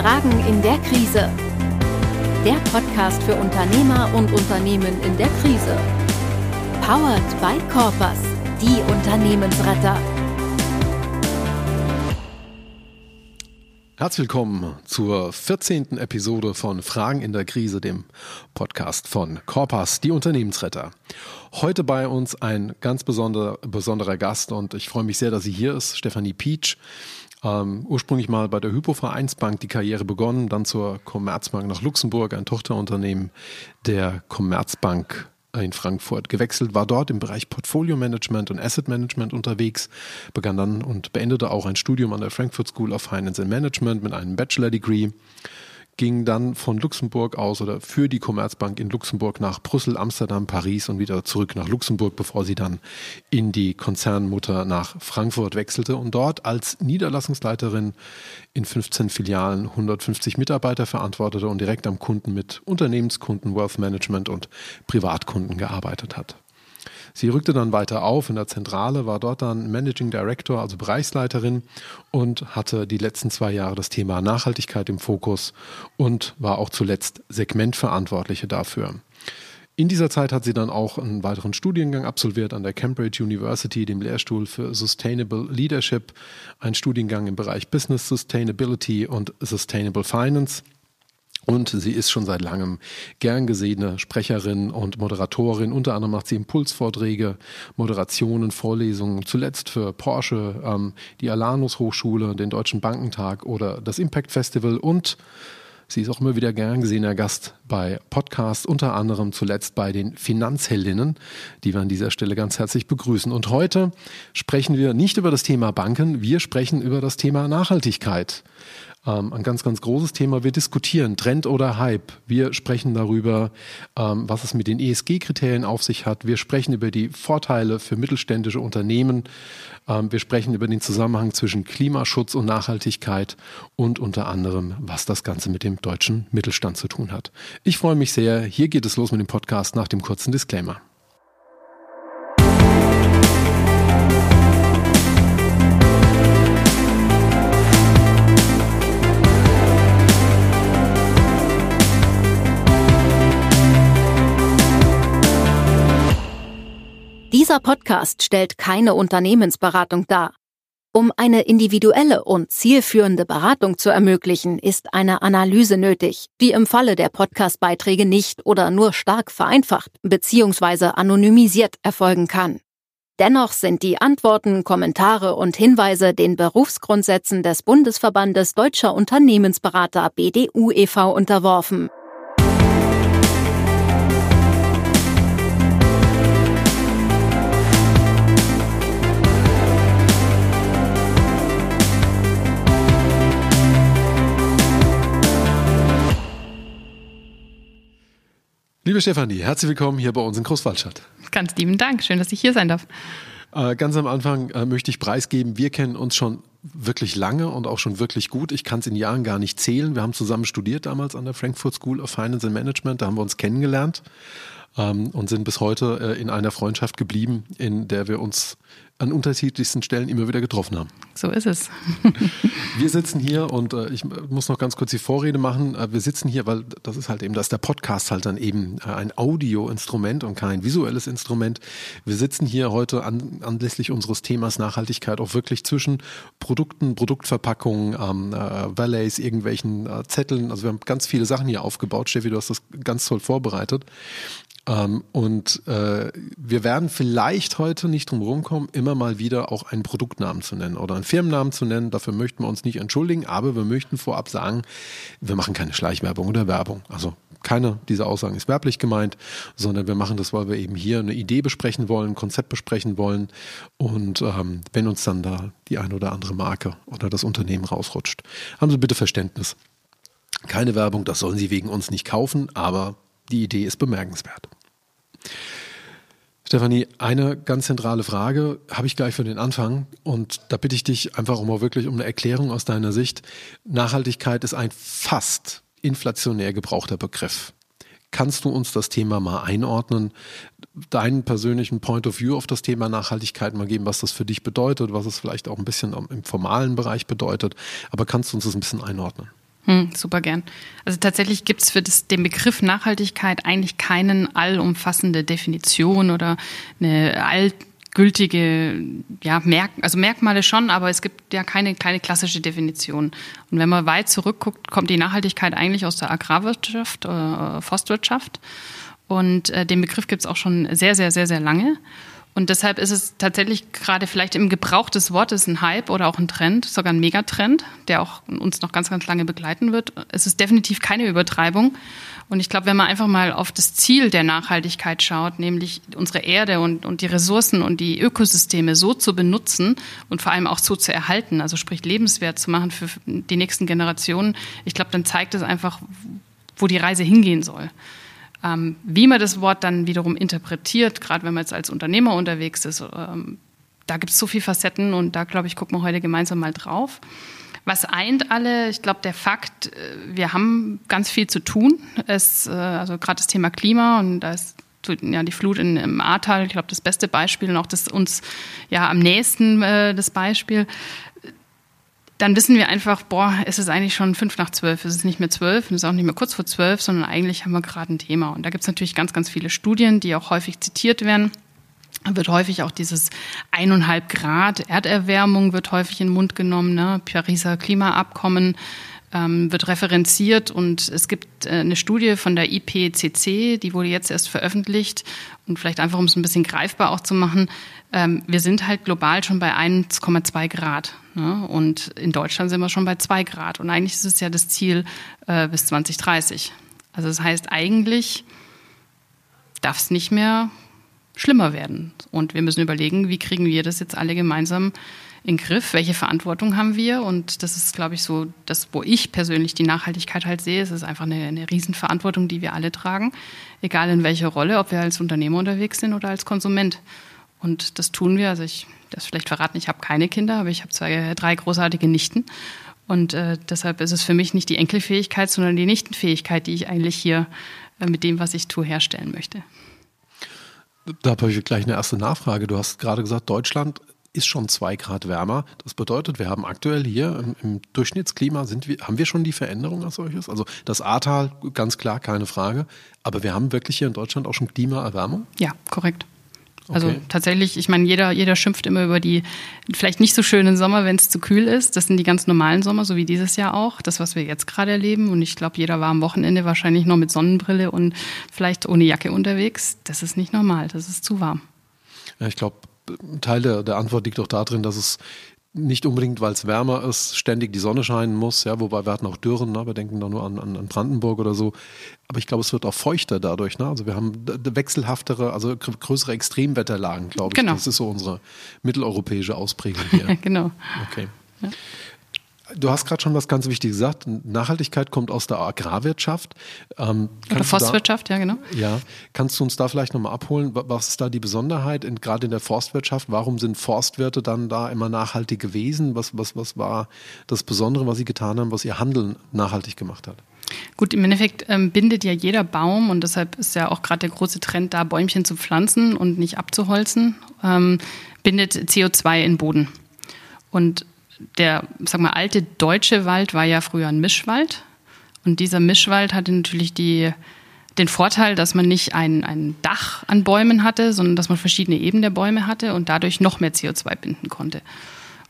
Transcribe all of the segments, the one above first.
Fragen in der Krise. Der Podcast für Unternehmer und Unternehmen in der Krise. Powered by Corpus, die Unternehmensretter. Herzlich willkommen zur 14. Episode von Fragen in der Krise, dem Podcast von Corpus, die Unternehmensretter. Heute bei uns ein ganz besonderer, besonderer Gast und ich freue mich sehr, dass sie hier ist, Stefanie Pietsch. Ähm, ursprünglich mal bei der Hypo-Vereinsbank die Karriere begonnen, dann zur Commerzbank nach Luxemburg, ein Tochterunternehmen der Commerzbank in Frankfurt gewechselt, war dort im Bereich Portfolio Management und Asset Management unterwegs, begann dann und beendete auch ein Studium an der Frankfurt School of Finance and Management mit einem Bachelor Degree ging dann von Luxemburg aus oder für die Commerzbank in Luxemburg nach Brüssel, Amsterdam, Paris und wieder zurück nach Luxemburg, bevor sie dann in die Konzernmutter nach Frankfurt wechselte und dort als Niederlassungsleiterin in 15 Filialen 150 Mitarbeiter verantwortete und direkt am Kunden mit Unternehmenskunden, Wealth Management und Privatkunden gearbeitet hat. Sie rückte dann weiter auf in der Zentrale, war dort dann Managing Director, also Bereichsleiterin und hatte die letzten zwei Jahre das Thema Nachhaltigkeit im Fokus und war auch zuletzt Segmentverantwortliche dafür. In dieser Zeit hat sie dann auch einen weiteren Studiengang absolviert an der Cambridge University, dem Lehrstuhl für Sustainable Leadership, ein Studiengang im Bereich Business Sustainability und Sustainable Finance. Und sie ist schon seit langem gern gesehene Sprecherin und Moderatorin. Unter anderem macht sie Impulsvorträge, Moderationen, Vorlesungen, zuletzt für Porsche, ähm, die Alanus Hochschule, den Deutschen Bankentag oder das Impact Festival und Sie ist auch immer wieder gern gesehener Gast bei Podcasts, unter anderem zuletzt bei den Finanzheldinnen, die wir an dieser Stelle ganz herzlich begrüßen. Und heute sprechen wir nicht über das Thema Banken, wir sprechen über das Thema Nachhaltigkeit ähm, ein ganz, ganz großes Thema. Wir diskutieren Trend oder Hype. Wir sprechen darüber, ähm, was es mit den ESG-Kriterien auf sich hat. Wir sprechen über die Vorteile für mittelständische Unternehmen. Ähm, wir sprechen über den Zusammenhang zwischen Klimaschutz und Nachhaltigkeit und unter anderem, was das Ganze mit dem deutschen Mittelstand zu tun hat. Ich freue mich sehr. Hier geht es los mit dem Podcast nach dem kurzen Disclaimer. Dieser Podcast stellt keine Unternehmensberatung dar. Um eine individuelle und zielführende Beratung zu ermöglichen, ist eine Analyse nötig, die im Falle der Podcastbeiträge nicht oder nur stark vereinfacht bzw. anonymisiert erfolgen kann. Dennoch sind die Antworten, Kommentare und Hinweise den Berufsgrundsätzen des Bundesverbandes Deutscher Unternehmensberater BDU e.V. unterworfen. Liebe Stefanie, herzlich willkommen hier bei uns in Großwaldstadt. Ganz lieben Dank, schön, dass ich hier sein darf. Äh, ganz am Anfang äh, möchte ich preisgeben, wir kennen uns schon wirklich lange und auch schon wirklich gut. Ich kann es in Jahren gar nicht zählen. Wir haben zusammen studiert damals an der Frankfurt School of Finance and Management, da haben wir uns kennengelernt ähm, und sind bis heute äh, in einer Freundschaft geblieben, in der wir uns an unterschiedlichsten Stellen immer wieder getroffen haben. So ist es. wir sitzen hier und äh, ich muss noch ganz kurz die Vorrede machen. Äh, wir sitzen hier, weil das ist halt eben, dass der Podcast halt dann eben äh, ein Audioinstrument und kein visuelles Instrument. Wir sitzen hier heute an, anlässlich unseres Themas Nachhaltigkeit auch wirklich zwischen Produkten, Produktverpackungen, ähm, äh, Valleys, irgendwelchen äh, Zetteln. Also wir haben ganz viele Sachen hier aufgebaut. Steffi, du hast das ganz toll vorbereitet. Ähm, und äh, wir werden vielleicht heute nicht drum rumkommen, immer mal wieder auch einen Produktnamen zu nennen oder einen Firmennamen zu nennen. Dafür möchten wir uns nicht entschuldigen, aber wir möchten vorab sagen, wir machen keine Schleichwerbung oder Werbung. Also keine dieser Aussagen ist werblich gemeint, sondern wir machen das, weil wir eben hier eine Idee besprechen wollen, ein Konzept besprechen wollen. Und ähm, wenn uns dann da die eine oder andere Marke oder das Unternehmen rausrutscht, haben Sie bitte Verständnis. Keine Werbung, das sollen Sie wegen uns nicht kaufen, aber die Idee ist bemerkenswert. Stefanie, eine ganz zentrale Frage habe ich gleich für den Anfang und da bitte ich dich einfach mal wirklich um eine Erklärung aus deiner Sicht. Nachhaltigkeit ist ein fast inflationär gebrauchter Begriff. Kannst du uns das Thema mal einordnen, deinen persönlichen Point of View auf das Thema Nachhaltigkeit mal geben, was das für dich bedeutet, was es vielleicht auch ein bisschen im formalen Bereich bedeutet, aber kannst du uns das ein bisschen einordnen? Hm, super gern. Also tatsächlich gibt es für das, den Begriff Nachhaltigkeit eigentlich keinen allumfassende Definition oder eine allgültige, ja, Merk also Merkmale schon, aber es gibt ja keine kleine klassische Definition. Und wenn man weit zurückguckt, kommt die Nachhaltigkeit eigentlich aus der Agrarwirtschaft, äh, Forstwirtschaft. Und äh, den Begriff gibt es auch schon sehr, sehr, sehr, sehr lange. Und deshalb ist es tatsächlich gerade vielleicht im Gebrauch des Wortes ein Hype oder auch ein Trend, sogar ein Megatrend, der auch uns noch ganz, ganz lange begleiten wird. Es ist definitiv keine Übertreibung. Und ich glaube, wenn man einfach mal auf das Ziel der Nachhaltigkeit schaut, nämlich unsere Erde und, und die Ressourcen und die Ökosysteme so zu benutzen und vor allem auch so zu erhalten, also sprich lebenswert zu machen für die nächsten Generationen, ich glaube, dann zeigt es einfach, wo die Reise hingehen soll. Ähm, wie man das Wort dann wiederum interpretiert, gerade wenn man jetzt als Unternehmer unterwegs ist, ähm, da gibt es so viele Facetten und da, glaube ich, gucken wir heute gemeinsam mal drauf. Was eint alle? Ich glaube, der Fakt, äh, wir haben ganz viel zu tun. Es, äh, also gerade das Thema Klima und da ist ja, die Flut in, im Ahrtal, ich glaube, das beste Beispiel und auch das uns ja am nächsten äh, das Beispiel dann wissen wir einfach, boah, es ist eigentlich schon fünf nach zwölf. Es ist nicht mehr zwölf, es ist auch nicht mehr kurz vor zwölf, sondern eigentlich haben wir gerade ein Thema. Und da gibt es natürlich ganz, ganz viele Studien, die auch häufig zitiert werden. Wird häufig auch dieses eineinhalb Grad Erderwärmung wird häufig in den Mund genommen, ne? Pariser Klimaabkommen ähm, wird referenziert und es gibt äh, eine Studie von der IPCC, die wurde jetzt erst veröffentlicht und vielleicht einfach, um es ein bisschen greifbar auch zu machen, ähm, wir sind halt global schon bei 1,2 Grad ne? und in Deutschland sind wir schon bei 2 Grad und eigentlich ist es ja das Ziel äh, bis 2030. Also das heißt, eigentlich darf es nicht mehr schlimmer werden und wir müssen überlegen, wie kriegen wir das jetzt alle gemeinsam in Griff? Welche Verantwortung haben wir? Und das ist, glaube ich, so das, wo ich persönlich die Nachhaltigkeit halt sehe. Es ist einfach eine, eine Riesenverantwortung, die wir alle tragen, egal in welcher Rolle, ob wir als Unternehmer unterwegs sind oder als Konsument. Und das tun wir. Also ich das vielleicht verraten, ich habe keine Kinder, aber ich habe zwei, drei großartige Nichten. Und äh, deshalb ist es für mich nicht die Enkelfähigkeit, sondern die Nichtenfähigkeit, die ich eigentlich hier äh, mit dem, was ich tue, herstellen möchte. Da habe ich gleich eine erste Nachfrage. Du hast gerade gesagt, Deutschland ist schon zwei Grad wärmer. Das bedeutet, wir haben aktuell hier im, im Durchschnittsklima, sind wir, haben wir schon die Veränderung als solches? Also das Ahrtal, ganz klar, keine Frage. Aber wir haben wirklich hier in Deutschland auch schon Klimaerwärmung? Ja, korrekt. Also okay. tatsächlich, ich meine, jeder, jeder schimpft immer über die vielleicht nicht so schönen Sommer, wenn es zu kühl ist. Das sind die ganz normalen Sommer, so wie dieses Jahr auch. Das, was wir jetzt gerade erleben. Und ich glaube, jeder war am Wochenende wahrscheinlich noch mit Sonnenbrille und vielleicht ohne Jacke unterwegs. Das ist nicht normal. Das ist zu warm. Ja, ich glaube, Teil der, der Antwort liegt auch darin, dass es nicht unbedingt, weil es wärmer ist, ständig die Sonne scheinen muss, ja, wobei wir hatten auch Dürren, ne? wir denken da nur an, an, an Brandenburg oder so. Aber ich glaube, es wird auch feuchter dadurch, ne? Also wir haben wechselhaftere, also größere Extremwetterlagen, glaube ich. Genau. Das ist so unsere mitteleuropäische Ausprägung hier. genau. Okay. Ja. Du hast gerade schon was ganz Wichtiges gesagt. Nachhaltigkeit kommt aus der Agrarwirtschaft. Ähm, Oder Forstwirtschaft, da, ja, genau. Ja, kannst du uns da vielleicht nochmal abholen? Was ist da die Besonderheit, gerade in der Forstwirtschaft? Warum sind Forstwirte dann da immer nachhaltig gewesen? Was, was, was war das Besondere, was sie getan haben, was ihr Handeln nachhaltig gemacht hat? Gut, im Endeffekt ähm, bindet ja jeder Baum und deshalb ist ja auch gerade der große Trend da, Bäumchen zu pflanzen und nicht abzuholzen, ähm, bindet CO2 in Boden. Und der, sag mal, alte deutsche Wald war ja früher ein Mischwald. Und dieser Mischwald hatte natürlich die, den Vorteil, dass man nicht ein, ein Dach an Bäumen hatte, sondern dass man verschiedene Ebenen der Bäume hatte und dadurch noch mehr CO2 binden konnte.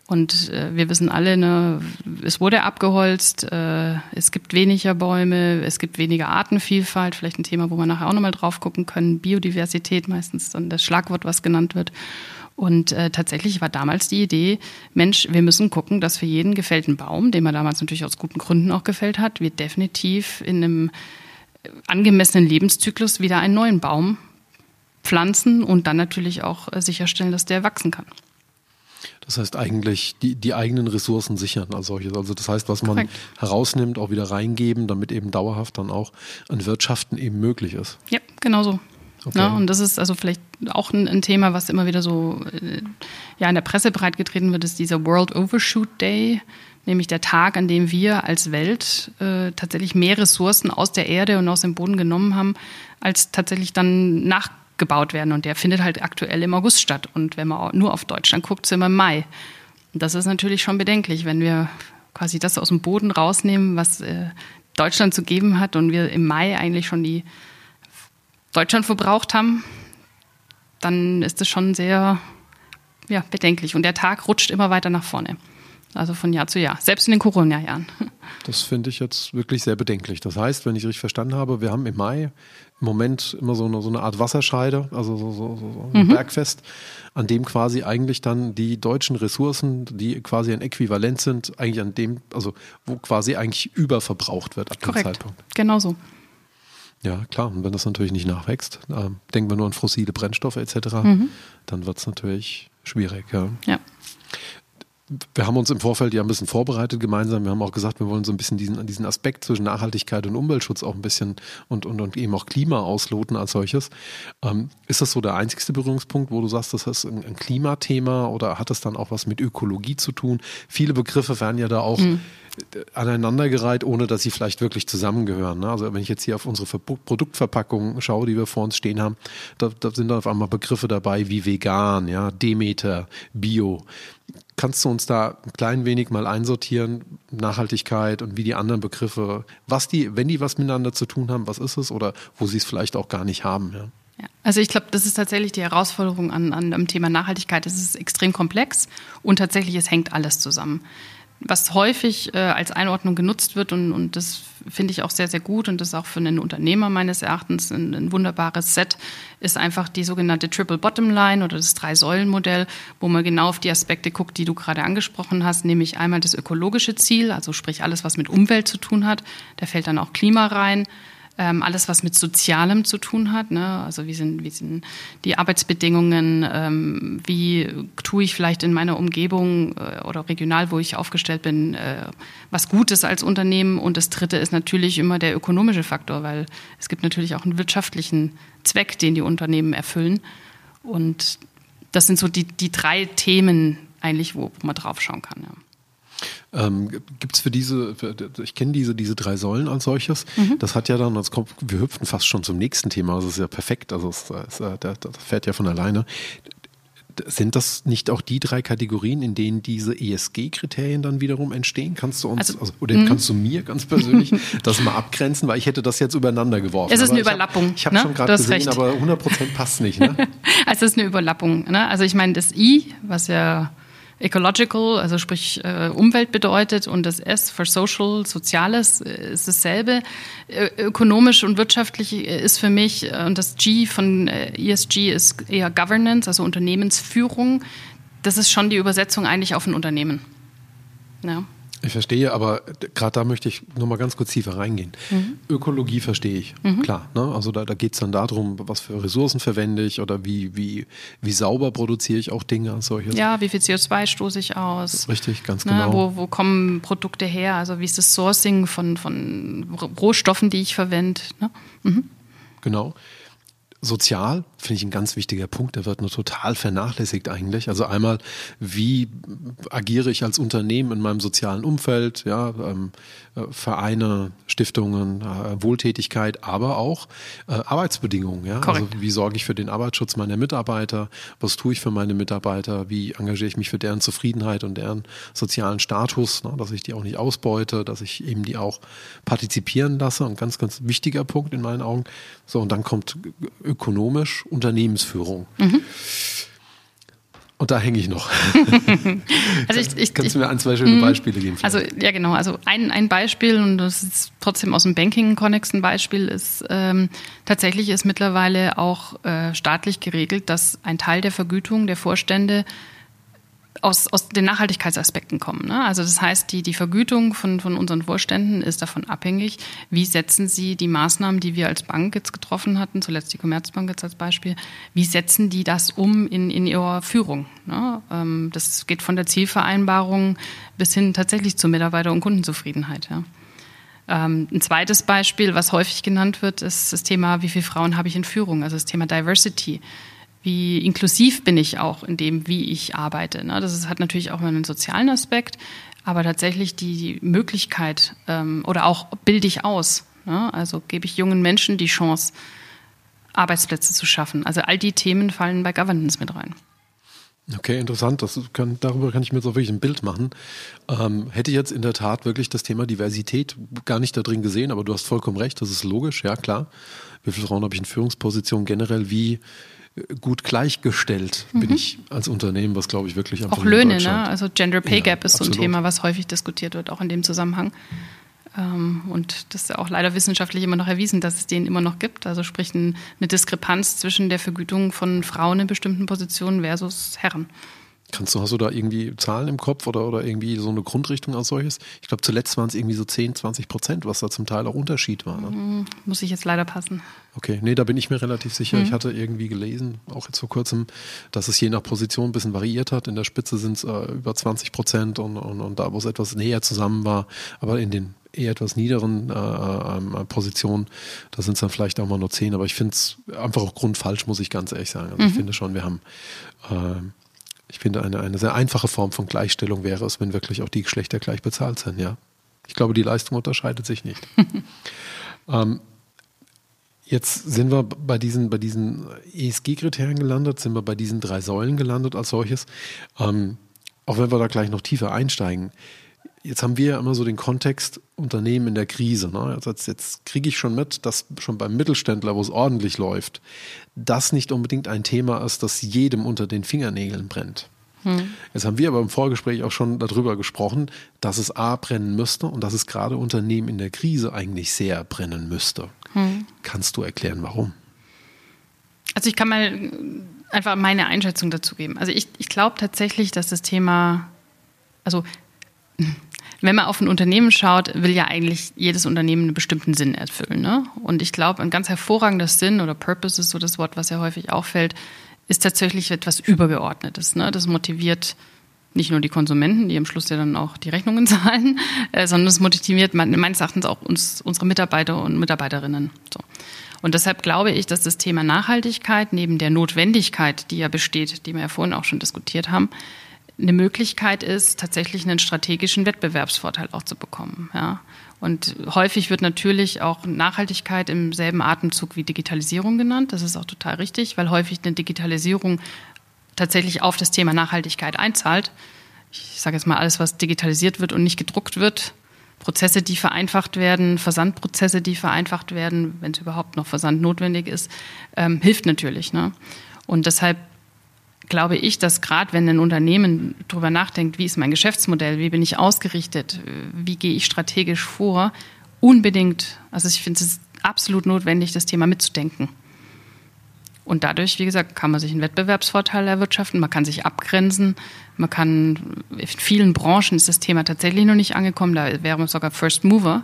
Und äh, wir wissen alle, ne, es wurde abgeholzt, äh, es gibt weniger Bäume, es gibt weniger Artenvielfalt, vielleicht ein Thema, wo wir nachher auch nochmal drauf gucken können, Biodiversität meistens dann das Schlagwort, was genannt wird. Und äh, tatsächlich war damals die Idee, Mensch, wir müssen gucken, dass für jeden gefällten Baum, den man damals natürlich aus guten Gründen auch gefällt hat, wir definitiv in einem äh, angemessenen Lebenszyklus wieder einen neuen Baum pflanzen und dann natürlich auch äh, sicherstellen, dass der wachsen kann. Das heißt eigentlich die, die eigenen Ressourcen sichern als solches. Also das heißt, was man Korrekt. herausnimmt, auch wieder reingeben, damit eben dauerhaft dann auch an Wirtschaften eben möglich ist. Ja, genau so. Okay. Ne? Und das ist also vielleicht auch ein, ein, Thema, was immer wieder so äh, ja, in der Presse breitgetreten wird, ist dieser World Overshoot Day, nämlich der Tag, an dem wir als Welt äh, tatsächlich mehr Ressourcen aus der Erde und aus dem Boden genommen haben, als tatsächlich dann nachgebaut werden. Und der findet halt aktuell im August statt. Und wenn man nur auf Deutschland guckt, sind wir im Mai. Und das ist natürlich schon bedenklich, wenn wir quasi das aus dem Boden rausnehmen, was äh, Deutschland zu geben hat und wir im Mai eigentlich schon die Deutschland verbraucht haben, dann ist das schon sehr ja, bedenklich. Und der Tag rutscht immer weiter nach vorne. Also von Jahr zu Jahr, selbst in den Corona-Jahren. Das finde ich jetzt wirklich sehr bedenklich. Das heißt, wenn ich richtig verstanden habe, wir haben im Mai im Moment immer so eine, so eine Art Wasserscheide, also so, so, so ein mhm. Bergfest, an dem quasi eigentlich dann die deutschen Ressourcen, die quasi ein Äquivalent sind, eigentlich an dem, also wo quasi eigentlich überverbraucht wird ab Korrekt. dem Zeitpunkt. Genau so. Ja, klar. Und wenn das natürlich nicht nachwächst, äh, denken wir nur an fossile Brennstoffe etc., mhm. dann wird es natürlich schwierig. Ja. ja wir haben uns im Vorfeld ja ein bisschen vorbereitet gemeinsam. Wir haben auch gesagt, wir wollen so ein bisschen diesen, diesen Aspekt zwischen Nachhaltigkeit und Umweltschutz auch ein bisschen und, und, und eben auch Klima ausloten als solches. Ähm, ist das so der einzigste Berührungspunkt, wo du sagst, das ist ein, ein, Klimathema oder hat das dann auch was mit Ökologie zu tun? Viele Begriffe werden ja da auch mhm. Aneinandergereiht, ohne dass sie vielleicht wirklich zusammengehören. Ne? Also wenn ich jetzt hier auf unsere Ver Produktverpackungen schaue, die wir vor uns stehen haben, da, da sind dann auf einmal Begriffe dabei wie vegan, ja, Demeter, Bio. Kannst du uns da ein klein wenig mal einsortieren, Nachhaltigkeit und wie die anderen Begriffe, was die, wenn die was miteinander zu tun haben, was ist es oder wo sie es vielleicht auch gar nicht haben? Ja? Ja, also ich glaube, das ist tatsächlich die Herausforderung an, an dem Thema Nachhaltigkeit. Es ist extrem komplex und tatsächlich, es hängt alles zusammen was häufig äh, als Einordnung genutzt wird und, und das finde ich auch sehr, sehr gut und das ist auch für einen Unternehmer meines Erachtens ein, ein wunderbares Set, ist einfach die sogenannte Triple Bottom Line oder das Drei-Säulen-Modell, wo man genau auf die Aspekte guckt, die du gerade angesprochen hast, nämlich einmal das ökologische Ziel, also sprich alles, was mit Umwelt zu tun hat, da fällt dann auch Klima rein, ähm, alles, was mit Sozialem zu tun hat. Ne? Also wie sind, wie sind die Arbeitsbedingungen, ähm, wie tue ich vielleicht in meiner Umgebung äh, oder regional, wo ich aufgestellt bin, äh, was Gutes als Unternehmen. Und das Dritte ist natürlich immer der ökonomische Faktor, weil es gibt natürlich auch einen wirtschaftlichen Zweck, den die Unternehmen erfüllen. Und das sind so die, die drei Themen eigentlich, wo, wo man drauf schauen kann. Ja. Ähm, Gibt es für diese, für, ich kenne diese, diese drei Säulen als solches. Mhm. Das hat ja dann, das kommt, wir hüpfen fast schon zum nächsten Thema, das ist ja perfekt, also es, es, das fährt ja von alleine. Sind das nicht auch die drei Kategorien, in denen diese ESG-Kriterien dann wiederum entstehen? Kannst du uns, also, also, oder mh. kannst du mir ganz persönlich das mal abgrenzen? Weil ich hätte das jetzt übereinander geworfen. Es ist eine Überlappung. Ich habe hab ne? schon gerade gesehen, recht. aber 100 Prozent passt nicht. Ne? also es ist eine Überlappung. Ne? Also ich meine, das I, was ja Ecological, also sprich äh, Umwelt bedeutet und das S für Social, Soziales äh, ist dasselbe. Äh, ökonomisch und wirtschaftlich äh, ist für mich äh, und das G von äh, ESG ist eher Governance, also Unternehmensführung. Das ist schon die Übersetzung eigentlich auf ein Unternehmen. Ja. Ich verstehe, aber gerade da möchte ich noch mal ganz kurz tiefer reingehen. Mhm. Ökologie verstehe ich, mhm. klar. Ne? Also da, da geht es dann darum, was für Ressourcen verwende ich oder wie, wie, wie sauber produziere ich auch Dinge als solches. Ja, wie viel CO2 stoße ich aus? Richtig, ganz ne? genau. Wo, wo kommen Produkte her? Also wie ist das Sourcing von, von Rohstoffen, die ich verwende? Ne? Mhm. Genau sozial finde ich ein ganz wichtiger Punkt, der wird nur total vernachlässigt eigentlich. Also einmal, wie agiere ich als Unternehmen in meinem sozialen Umfeld, ja, ähm, äh, Vereine, Stiftungen, äh, Wohltätigkeit, aber auch äh, Arbeitsbedingungen, ja. Also wie sorge ich für den Arbeitsschutz meiner Mitarbeiter, was tue ich für meine Mitarbeiter, wie engagiere ich mich für deren Zufriedenheit und deren sozialen Status, ne, dass ich die auch nicht ausbeute, dass ich eben die auch partizipieren lasse. Ein ganz, ganz wichtiger Punkt in meinen Augen. So, und dann kommt ökonomisch Unternehmensführung. Mhm. Und da hänge ich noch. also ich, ich, Kannst du mir ein, zwei schöne mhm. Beispiele geben? Vielleicht? Also ja, genau. Also ein, ein Beispiel, und das ist trotzdem aus dem Banking-Konnex ein Beispiel, ist ähm, tatsächlich ist mittlerweile auch äh, staatlich geregelt, dass ein Teil der Vergütung der Vorstände aus, aus den Nachhaltigkeitsaspekten kommen. Ne? Also das heißt, die, die Vergütung von, von unseren Vorständen ist davon abhängig, wie setzen sie die Maßnahmen, die wir als Bank jetzt getroffen hatten, zuletzt die Commerzbank jetzt als Beispiel, wie setzen die das um in, in ihrer Führung? Ne? Ähm, das geht von der Zielvereinbarung bis hin tatsächlich zur Mitarbeiter- und Kundenzufriedenheit. Ja? Ähm, ein zweites Beispiel, was häufig genannt wird, ist das Thema, wie viele Frauen habe ich in Führung, also das Thema Diversity wie inklusiv bin ich auch in dem, wie ich arbeite. Ne? Das ist, hat natürlich auch einen sozialen Aspekt, aber tatsächlich die Möglichkeit ähm, oder auch bilde ich aus. Ne? Also gebe ich jungen Menschen die Chance, Arbeitsplätze zu schaffen. Also all die Themen fallen bei Governance mit rein. Okay, interessant. Das kann, darüber kann ich mir jetzt auch wirklich ein Bild machen. Ähm, hätte jetzt in der Tat wirklich das Thema Diversität gar nicht da drin gesehen, aber du hast vollkommen recht, das ist logisch, ja klar. Wie viele Frauen habe ich in Führungspositionen generell? Wie gut gleichgestellt mhm. bin ich als Unternehmen, was glaube ich wirklich am Auch Löhne, ne? Also Gender Pay Gap ja, ist absolut. so ein Thema, was häufig diskutiert wird, auch in dem Zusammenhang. Ähm, und das ist ja auch leider wissenschaftlich immer noch erwiesen, dass es den immer noch gibt. Also sprich eine Diskrepanz zwischen der Vergütung von Frauen in bestimmten Positionen versus Herren. Kannst du, hast du da irgendwie Zahlen im Kopf oder, oder irgendwie so eine Grundrichtung als solches? Ich glaube, zuletzt waren es irgendwie so 10, 20 Prozent, was da zum Teil auch Unterschied war. Ne? Mhm, muss ich jetzt leider passen. Okay, nee, da bin ich mir relativ sicher. Mhm. Ich hatte irgendwie gelesen, auch jetzt vor kurzem, dass es je nach Position ein bisschen variiert hat. In der Spitze sind es äh, über 20 Prozent und, und, und da, wo es etwas näher zusammen war, aber in den eher etwas niederen äh, äh, Positionen, da sind es dann vielleicht auch mal nur 10, aber ich finde es einfach auch grundfalsch, muss ich ganz ehrlich sagen. Also mhm. ich finde schon, wir haben äh, ich finde, eine, eine sehr einfache Form von Gleichstellung wäre es, wenn wirklich auch die Geschlechter gleich bezahlt sind, ja. Ich glaube, die Leistung unterscheidet sich nicht. ähm, jetzt sind wir bei diesen, bei diesen ESG-Kriterien gelandet, sind wir bei diesen drei Säulen gelandet als solches. Ähm, auch wenn wir da gleich noch tiefer einsteigen. Jetzt haben wir ja immer so den Kontext Unternehmen in der Krise. Ne? Also jetzt, jetzt kriege ich schon mit, dass schon beim Mittelständler, wo es ordentlich läuft, das nicht unbedingt ein Thema ist, das jedem unter den Fingernägeln brennt. Hm. Jetzt haben wir aber im Vorgespräch auch schon darüber gesprochen, dass es A brennen müsste und dass es gerade Unternehmen in der Krise eigentlich sehr brennen müsste. Hm. Kannst du erklären, warum? Also ich kann mal einfach meine Einschätzung dazu geben. Also ich, ich glaube tatsächlich, dass das Thema, also wenn man auf ein Unternehmen schaut, will ja eigentlich jedes Unternehmen einen bestimmten Sinn erfüllen. Ne? Und ich glaube, ein ganz hervorragender Sinn oder Purpose ist so das Wort, was ja häufig auffällt, ist tatsächlich etwas Übergeordnetes. Ne? Das motiviert nicht nur die Konsumenten, die am Schluss ja dann auch die Rechnungen zahlen, äh, sondern es motiviert meines Erachtens auch uns, unsere Mitarbeiter und Mitarbeiterinnen. So. Und deshalb glaube ich, dass das Thema Nachhaltigkeit neben der Notwendigkeit, die ja besteht, die wir ja vorhin auch schon diskutiert haben, eine Möglichkeit ist, tatsächlich einen strategischen Wettbewerbsvorteil auch zu bekommen. Ja. Und häufig wird natürlich auch Nachhaltigkeit im selben Atemzug wie Digitalisierung genannt. Das ist auch total richtig, weil häufig eine Digitalisierung tatsächlich auf das Thema Nachhaltigkeit einzahlt. Ich sage jetzt mal, alles, was digitalisiert wird und nicht gedruckt wird, Prozesse, die vereinfacht werden, Versandprozesse, die vereinfacht werden, wenn es überhaupt noch Versand notwendig ist, ähm, hilft natürlich. Ne? Und deshalb glaube ich, dass gerade wenn ein Unternehmen darüber nachdenkt, wie ist mein Geschäftsmodell, wie bin ich ausgerichtet, wie gehe ich strategisch vor, unbedingt, also ich finde es absolut notwendig, das Thema mitzudenken. Und dadurch, wie gesagt, kann man sich einen Wettbewerbsvorteil erwirtschaften, man kann sich abgrenzen, man kann, in vielen Branchen ist das Thema tatsächlich noch nicht angekommen, da wäre man sogar First Mover.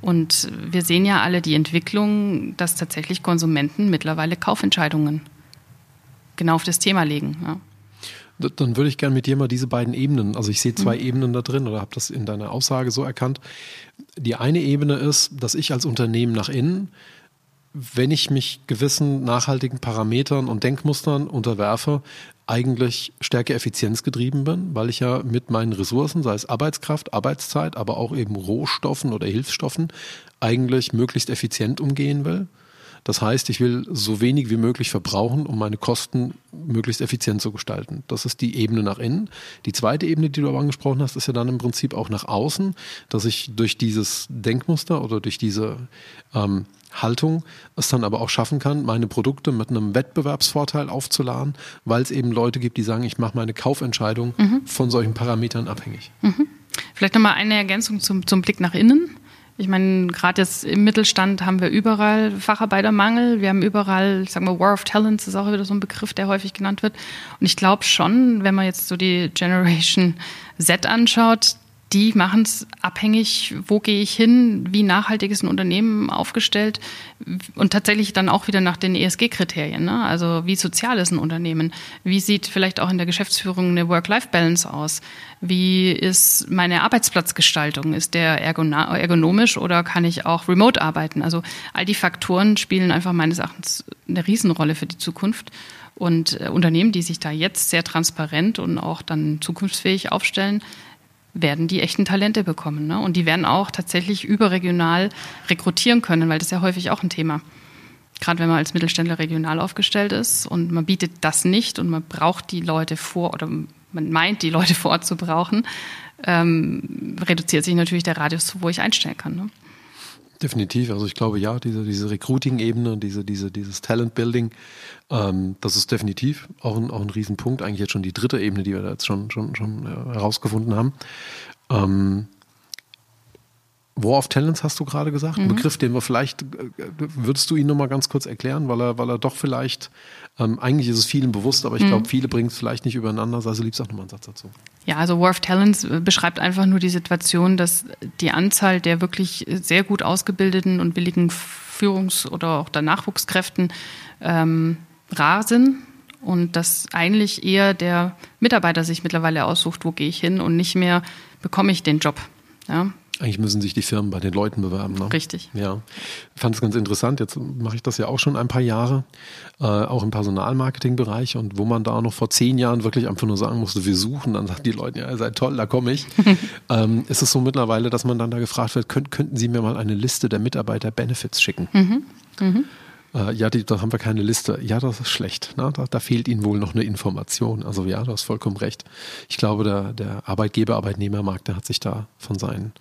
Und wir sehen ja alle die Entwicklung, dass tatsächlich Konsumenten mittlerweile Kaufentscheidungen genau auf das Thema legen. Ja. Dann würde ich gerne mit dir mal diese beiden Ebenen, also ich sehe zwei mhm. Ebenen da drin oder habe das in deiner Aussage so erkannt. Die eine Ebene ist, dass ich als Unternehmen nach innen, wenn ich mich gewissen nachhaltigen Parametern und Denkmustern unterwerfe, eigentlich stärker effizienzgetrieben bin, weil ich ja mit meinen Ressourcen, sei es Arbeitskraft, Arbeitszeit, aber auch eben Rohstoffen oder Hilfsstoffen, eigentlich möglichst effizient umgehen will. Das heißt, ich will so wenig wie möglich verbrauchen, um meine Kosten möglichst effizient zu gestalten. Das ist die Ebene nach innen. Die zweite Ebene, die du aber angesprochen hast, ist ja dann im Prinzip auch nach außen, dass ich durch dieses Denkmuster oder durch diese ähm, Haltung es dann aber auch schaffen kann, meine Produkte mit einem Wettbewerbsvorteil aufzuladen, weil es eben Leute gibt, die sagen, ich mache meine Kaufentscheidung mhm. von solchen Parametern abhängig. Mhm. Vielleicht nochmal eine Ergänzung zum, zum Blick nach innen. Ich meine, gerade jetzt im Mittelstand haben wir überall Facharbeitermangel. Wir haben überall, ich sag mal, War of Talents ist auch wieder so ein Begriff, der häufig genannt wird. Und ich glaube schon, wenn man jetzt so die Generation Z anschaut, die machen es abhängig, wo gehe ich hin, wie nachhaltig ist ein Unternehmen aufgestellt und tatsächlich dann auch wieder nach den ESG-Kriterien. Ne? Also wie sozial ist ein Unternehmen? Wie sieht vielleicht auch in der Geschäftsführung eine Work-Life-Balance aus? Wie ist meine Arbeitsplatzgestaltung? Ist der ergonomisch oder kann ich auch remote arbeiten? Also all die Faktoren spielen einfach meines Erachtens eine Riesenrolle für die Zukunft. Und äh, Unternehmen, die sich da jetzt sehr transparent und auch dann zukunftsfähig aufstellen, werden die echten Talente bekommen. Ne? Und die werden auch tatsächlich überregional rekrutieren können, weil das ist ja häufig auch ein Thema. gerade wenn man als Mittelständler regional aufgestellt ist und man bietet das nicht und man braucht die Leute vor oder man meint, die Leute vor Ort zu brauchen, ähm, reduziert sich natürlich der Radius, wo ich einstellen kann. Ne? Definitiv. Also ich glaube ja, diese, diese Recruiting-Ebene, diese, diese, dieses Talent-Building, ähm, das ist definitiv auch ein, auch ein Riesenpunkt. Eigentlich jetzt schon die dritte Ebene, die wir da jetzt schon, schon, schon äh, herausgefunden haben. Ähm, War of Talents hast du gerade gesagt, mhm. ein Begriff, den wir vielleicht, äh, würdest du ihn nochmal ganz kurz erklären, weil er, weil er doch vielleicht, ähm, eigentlich ist es vielen bewusst, aber ich mhm. glaube, viele bringen es vielleicht nicht übereinander. Also liebst auch nochmal einen Satz dazu. Ja, also War of Talents äh, beschreibt einfach nur die Situation, dass die Anzahl der wirklich sehr gut ausgebildeten und willigen Führungs- oder auch der Nachwuchskräften ähm, rar sind und dass eigentlich eher der Mitarbeiter sich mittlerweile aussucht, wo gehe ich hin und nicht mehr bekomme ich den Job. Ja, eigentlich müssen sich die Firmen bei den Leuten bewerben. Ne? Richtig. Ja, ich fand es ganz interessant. Jetzt mache ich das ja auch schon ein paar Jahre, äh, auch im Personalmarketing-Bereich. Und wo man da noch vor zehn Jahren wirklich einfach nur sagen musste, wir suchen, dann sagen die Leute, ja, ihr seid toll, da komme ich. ähm, ist es so mittlerweile, dass man dann da gefragt wird, könnt, könnten Sie mir mal eine Liste der Mitarbeiter-Benefits schicken? Mhm. Mhm. Äh, ja, die, da haben wir keine Liste. Ja, das ist schlecht. Ne? Da, da, fehlt Ihnen wohl noch eine Information. Also ja, du hast vollkommen recht. Ich glaube, der, der Arbeitgeber-Arbeitnehmermarkt, der hat sich da von seinen,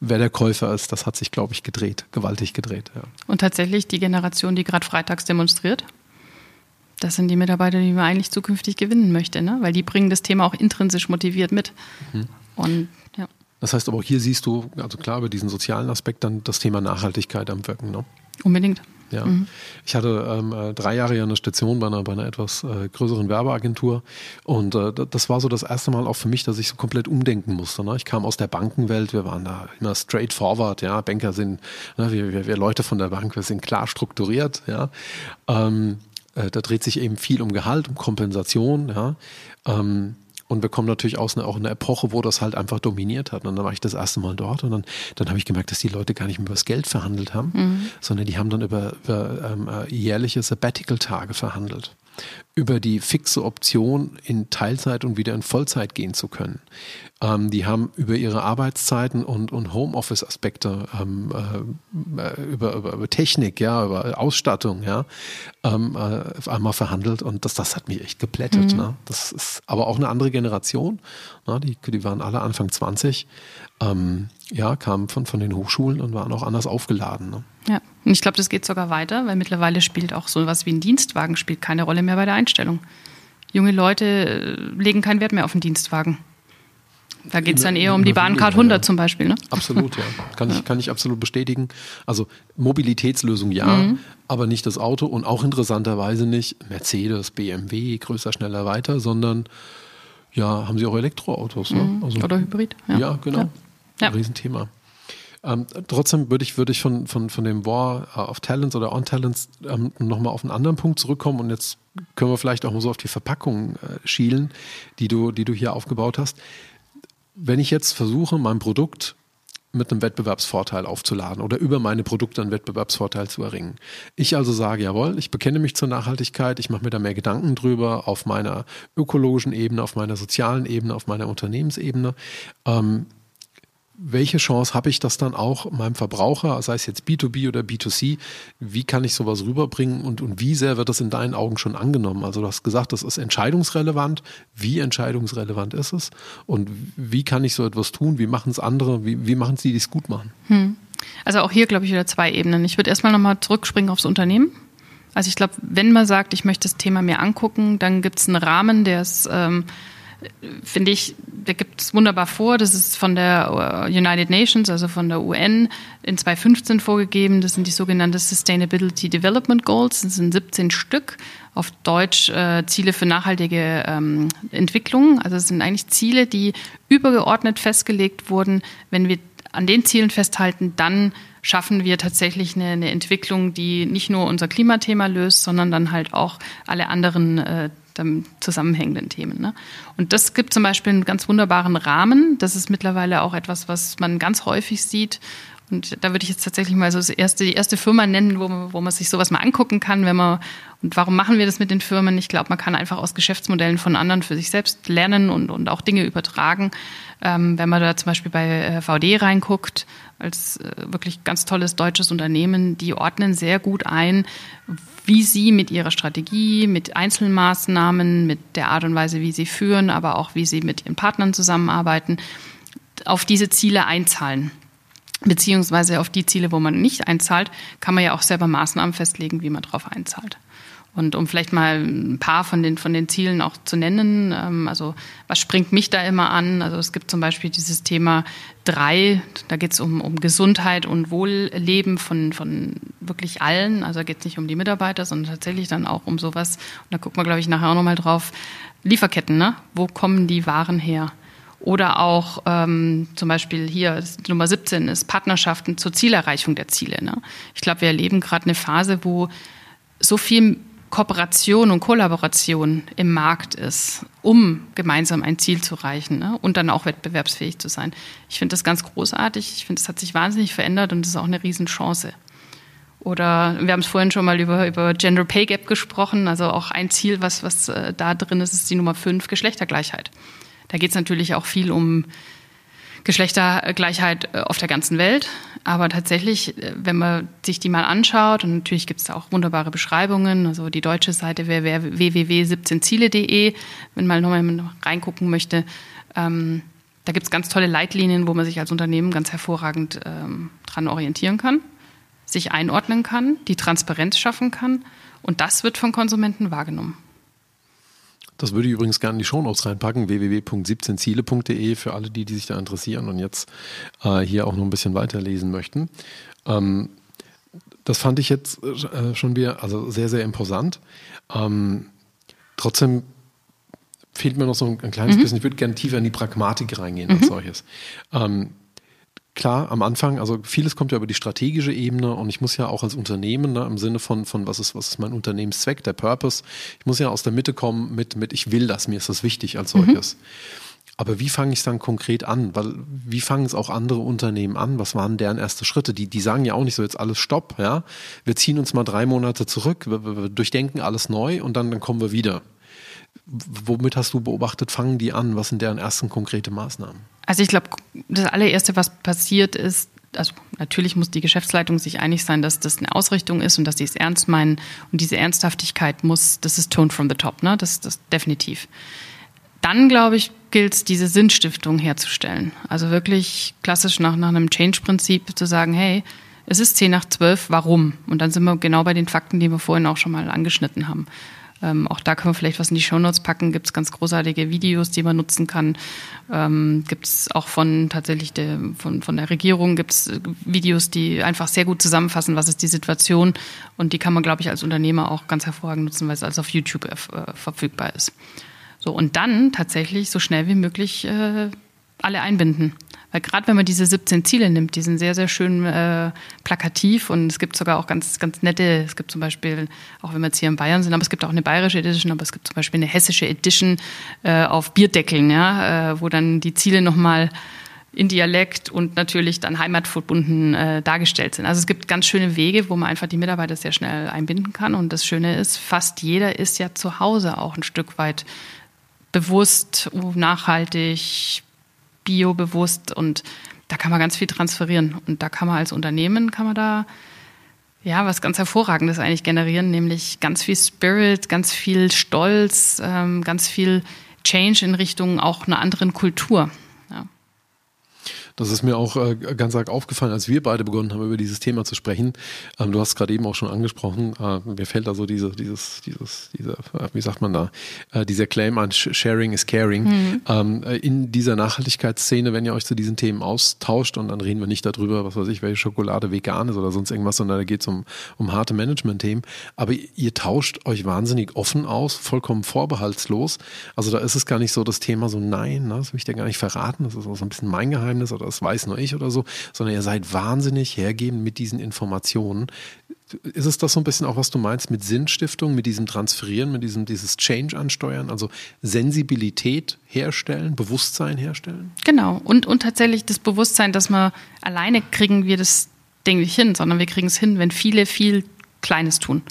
wer der Käufer ist, das hat sich, glaube ich, gedreht, gewaltig gedreht. Ja. Und tatsächlich die Generation, die gerade freitags demonstriert, das sind die Mitarbeiter, die man eigentlich zukünftig gewinnen möchte, ne? weil die bringen das Thema auch intrinsisch motiviert mit. Mhm. Und ja. Das heißt aber auch hier siehst du, also klar, über diesen sozialen Aspekt dann das Thema Nachhaltigkeit am Wirken. Ne? Unbedingt. Ja. Mhm. Ich hatte ähm, äh, drei Jahre ja eine Station bei einer, bei einer etwas äh, größeren Werbeagentur und äh, das war so das erste Mal auch für mich, dass ich so komplett umdenken musste. Ne? Ich kam aus der Bankenwelt, wir waren da immer straightforward, ja, Banker sind, ne, wir, wir, wir Leute von der Bank, wir sind klar strukturiert, ja. Ähm, äh, da dreht sich eben viel um Gehalt, um Kompensation, ja. Ähm, und wir kommen natürlich aus einer, auch einer Epoche, wo das halt einfach dominiert hat. Und dann war ich das erste Mal dort und dann, dann habe ich gemerkt, dass die Leute gar nicht mehr über das Geld verhandelt haben, mhm. sondern die haben dann über, über ähm, äh, jährliche Sabbatical-Tage verhandelt über die fixe Option, in Teilzeit und wieder in Vollzeit gehen zu können. Ähm, die haben über ihre Arbeitszeiten und, und Homeoffice-Aspekte, ähm, äh, über, über, über, Technik, ja, über Ausstattung, ja, ähm, äh, einmal verhandelt und das, das hat mich echt geplättet. Mhm. Ne? Das ist aber auch eine andere Generation. Ne? Die, die waren alle Anfang 20 ähm, ja, kamen von, von den Hochschulen und waren auch anders aufgeladen. Ne? Ja, und ich glaube, das geht sogar weiter, weil mittlerweile spielt auch so was wie ein Dienstwagen spielt keine Rolle mehr bei der Einstellung. Junge Leute äh, legen keinen Wert mehr auf den Dienstwagen. Da geht es dann eher um die Bahncard 100 ja. zum Beispiel. Ne? Absolut, ja. Kann, ja. Ich, kann ich absolut bestätigen. Also Mobilitätslösung ja, mhm. aber nicht das Auto und auch interessanterweise nicht Mercedes, BMW, größer, schneller, weiter, sondern ja, haben sie auch Elektroautos. Ne? Mhm. Also, Oder Hybrid. Ja, ja genau. Ja. Ein Riesenthema. Ähm, trotzdem würde ich, würde ich von, von, von dem War of Talents oder On Talents ähm, nochmal auf einen anderen Punkt zurückkommen und jetzt können wir vielleicht auch mal so auf die Verpackung äh, schielen, die du, die du hier aufgebaut hast. Wenn ich jetzt versuche, mein Produkt mit einem Wettbewerbsvorteil aufzuladen oder über meine Produkte einen Wettbewerbsvorteil zu erringen. Ich also sage, jawohl, ich bekenne mich zur Nachhaltigkeit, ich mache mir da mehr Gedanken drüber auf meiner ökologischen Ebene, auf meiner sozialen Ebene, auf meiner Unternehmensebene. Ähm, welche Chance habe ich das dann auch meinem Verbraucher, sei es jetzt B2B oder B2C, wie kann ich sowas rüberbringen und, und wie sehr wird das in deinen Augen schon angenommen? Also du hast gesagt, das ist entscheidungsrelevant. Wie entscheidungsrelevant ist es? Und wie kann ich so etwas tun? Wie machen es andere? Wie, wie machen sie, die es gut machen? Hm. Also auch hier, glaube ich, wieder zwei Ebenen. Ich würde erstmal nochmal zurückspringen aufs Unternehmen. Also ich glaube, wenn man sagt, ich möchte das Thema mir angucken, dann gibt es einen Rahmen, der ist... Ähm, finde ich, der gibt es wunderbar vor. Das ist von der äh, United Nations, also von der UN, in 2015 vorgegeben. Das sind die sogenannten Sustainability Development Goals. Das sind 17 Stück. Auf Deutsch äh, Ziele für nachhaltige ähm, Entwicklung. Also es sind eigentlich Ziele, die übergeordnet festgelegt wurden. Wenn wir an den Zielen festhalten, dann schaffen wir tatsächlich eine, eine Entwicklung, die nicht nur unser Klimathema löst, sondern dann halt auch alle anderen äh, zusammenhängenden Themen. Ne? Und das gibt zum Beispiel einen ganz wunderbaren Rahmen. Das ist mittlerweile auch etwas, was man ganz häufig sieht. Und da würde ich jetzt tatsächlich mal so das erste, die erste Firma nennen, wo man, wo man sich sowas mal angucken kann, wenn man, und warum machen wir das mit den Firmen? Ich glaube, man kann einfach aus Geschäftsmodellen von anderen für sich selbst lernen und, und auch Dinge übertragen. Ähm, wenn man da zum Beispiel bei äh, VD reinguckt, als äh, wirklich ganz tolles deutsches Unternehmen, die ordnen sehr gut ein, wie sie mit ihrer Strategie, mit Einzelmaßnahmen, mit der Art und Weise, wie sie führen, aber auch wie sie mit ihren Partnern zusammenarbeiten, auf diese Ziele einzahlen beziehungsweise auf die Ziele, wo man nicht einzahlt, kann man ja auch selber Maßnahmen festlegen, wie man darauf einzahlt. Und um vielleicht mal ein paar von den, von den Zielen auch zu nennen, ähm, also was springt mich da immer an? Also es gibt zum Beispiel dieses Thema drei, da geht es um, um Gesundheit und Wohlleben von, von wirklich allen. Also da geht es nicht um die Mitarbeiter, sondern tatsächlich dann auch um sowas. Und da gucken wir, glaube ich, nachher auch nochmal drauf. Lieferketten, ne? Wo kommen die Waren her? Oder auch ähm, zum Beispiel hier Nummer 17 ist Partnerschaften zur Zielerreichung der Ziele. Ne? Ich glaube, wir erleben gerade eine Phase, wo so viel Kooperation und Kollaboration im Markt ist, um gemeinsam ein Ziel zu erreichen ne? und dann auch wettbewerbsfähig zu sein. Ich finde das ganz großartig. Ich finde, es hat sich wahnsinnig verändert und es ist auch eine Riesenchance. Oder wir haben es vorhin schon mal über, über Gender Pay Gap gesprochen. Also auch ein Ziel, was, was äh, da drin ist, ist die Nummer 5, Geschlechtergleichheit. Da geht es natürlich auch viel um Geschlechtergleichheit äh, auf der ganzen Welt. Aber tatsächlich, äh, wenn man sich die mal anschaut, und natürlich gibt es da auch wunderbare Beschreibungen, also die deutsche Seite wäre www.17ziele.de, wenn man nochmal reingucken möchte. Ähm, da gibt es ganz tolle Leitlinien, wo man sich als Unternehmen ganz hervorragend ähm, dran orientieren kann, sich einordnen kann, die Transparenz schaffen kann. Und das wird von Konsumenten wahrgenommen. Das würde ich übrigens gerne in die Shownotes reinpacken, www.17ziele.de für alle die, die sich da interessieren und jetzt äh, hier auch noch ein bisschen weiterlesen möchten. Ähm, das fand ich jetzt äh, schon wieder also sehr, sehr imposant. Ähm, trotzdem fehlt mir noch so ein, ein kleines mhm. bisschen, ich würde gerne tiefer in die Pragmatik reingehen mhm. als solches. Ähm, klar, am Anfang, also vieles kommt ja über die strategische Ebene und ich muss ja auch als Unternehmen, ne, im Sinne von, von was ist, was ist mein Unternehmenszweck, der Purpose, ich muss ja aus der Mitte kommen mit, mit ich will das, mir ist das wichtig als solches. Mhm. Aber wie fange ich es dann konkret an? Weil, wie fangen es auch andere Unternehmen an? Was waren deren erste Schritte? Die, die sagen ja auch nicht so jetzt alles Stopp, ja. Wir ziehen uns mal drei Monate zurück, wir, wir durchdenken alles neu und dann, dann kommen wir wieder. Womit hast du beobachtet, fangen die an? Was sind deren ersten konkrete Maßnahmen? Also ich glaube, das allererste, was passiert ist, also natürlich muss die Geschäftsleitung sich einig sein, dass das eine Ausrichtung ist und dass sie es ernst meinen. Und diese Ernsthaftigkeit muss, das ist Tone from the top, ne? Das das definitiv. Dann, glaube ich, gilt es, diese Sinnstiftung herzustellen. Also wirklich klassisch nach, nach einem Change-Prinzip zu sagen, hey, es ist 10 nach 12, warum? Und dann sind wir genau bei den Fakten, die wir vorhin auch schon mal angeschnitten haben. Ähm, auch da können wir vielleicht was in die Shownotes packen. Gibt es ganz großartige Videos, die man nutzen kann. Ähm, gibt es auch von tatsächlich der, von, von der Regierung gibt es Videos, die einfach sehr gut zusammenfassen, was ist die Situation. Und die kann man, glaube ich, als Unternehmer auch ganz hervorragend nutzen, weil es als auf YouTube äh, verfügbar ist. So, und dann tatsächlich so schnell wie möglich äh, alle einbinden. Weil gerade wenn man diese 17 Ziele nimmt, die sind sehr, sehr schön äh, plakativ und es gibt sogar auch ganz, ganz nette, es gibt zum Beispiel, auch wenn wir jetzt hier in Bayern sind, aber es gibt auch eine bayerische Edition, aber es gibt zum Beispiel eine hessische Edition äh, auf Bierdeckeln, ja, äh, wo dann die Ziele nochmal in Dialekt und natürlich dann heimatverbunden äh, dargestellt sind. Also es gibt ganz schöne Wege, wo man einfach die Mitarbeiter sehr schnell einbinden kann. Und das Schöne ist, fast jeder ist ja zu Hause auch ein Stück weit bewusst, nachhaltig, biobewusst und da kann man ganz viel transferieren. Und da kann man als Unternehmen, kann man da ja was ganz Hervorragendes eigentlich generieren, nämlich ganz viel Spirit, ganz viel Stolz, ähm, ganz viel Change in Richtung auch einer anderen Kultur. Das ist mir auch äh, ganz arg aufgefallen, als wir beide begonnen haben, über dieses Thema zu sprechen. Ähm, du hast gerade eben auch schon angesprochen, äh, mir fällt da so diese, dieses, dieses, diese, äh, wie sagt man da, äh, dieser Claim an Sharing is Caring. Mhm. Ähm, äh, in dieser Nachhaltigkeitsszene, wenn ihr euch zu diesen Themen austauscht und dann reden wir nicht darüber, was weiß ich, welche Schokolade vegan ist oder sonst irgendwas, sondern da geht es um, um harte Management-Themen. Aber ihr tauscht euch wahnsinnig offen aus, vollkommen vorbehaltslos. Also da ist es gar nicht so das Thema so, nein, ne, das will ich dir gar nicht verraten, das ist auch so ein bisschen mein Geheimnis oder das weiß nur ich oder so, sondern ihr seid wahnsinnig hergeben mit diesen Informationen. ist es das so ein bisschen auch, was du meinst mit Sinnstiftung, mit diesem Transferieren, mit diesem dieses Change ansteuern, also Sensibilität herstellen, Bewusstsein herstellen? Genau. Und, und tatsächlich das Bewusstsein, dass wir alleine kriegen wir das Ding nicht hin, sondern wir kriegen es hin, wenn viele viel Kleines tun.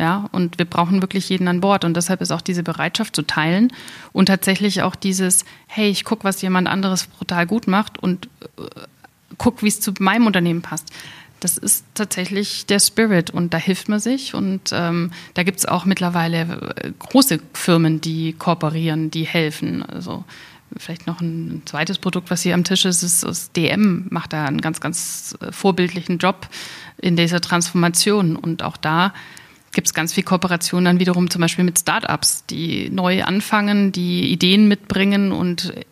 Ja, und wir brauchen wirklich jeden an Bord. Und deshalb ist auch diese Bereitschaft zu teilen und tatsächlich auch dieses, hey, ich gucke, was jemand anderes brutal gut macht und äh, guck, wie es zu meinem Unternehmen passt. Das ist tatsächlich der Spirit und da hilft man sich. Und ähm, da gibt es auch mittlerweile äh, große Firmen, die kooperieren, die helfen. Also vielleicht noch ein zweites Produkt, was hier am Tisch ist, ist, ist DM, macht da einen ganz, ganz äh, vorbildlichen Job in dieser Transformation. Und auch da gibt es ganz viel Kooperation dann wiederum zum Beispiel mit Startups, die neu anfangen, die Ideen mitbringen und äh,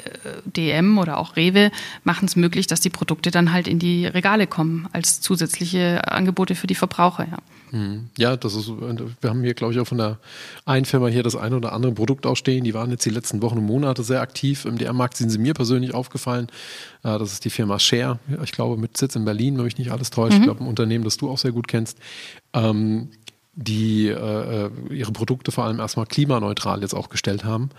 DM oder auch Rewe machen es möglich, dass die Produkte dann halt in die Regale kommen als zusätzliche Angebote für die Verbraucher. Ja. Mhm. Ja, das ist, wir haben hier, glaube ich, auch von der einen Firma hier das eine oder andere Produkt ausstehen. Die waren jetzt die letzten Wochen und Monate sehr aktiv. Im DR-Markt sind sie mir persönlich aufgefallen. Äh, das ist die Firma Share. Ich glaube, mit Sitz in Berlin, wenn mich nicht alles täuscht. Mhm. Ich glaube, ein Unternehmen, das du auch sehr gut kennst. Ähm, die äh, äh, ihre Produkte vor allem erstmal klimaneutral jetzt auch gestellt haben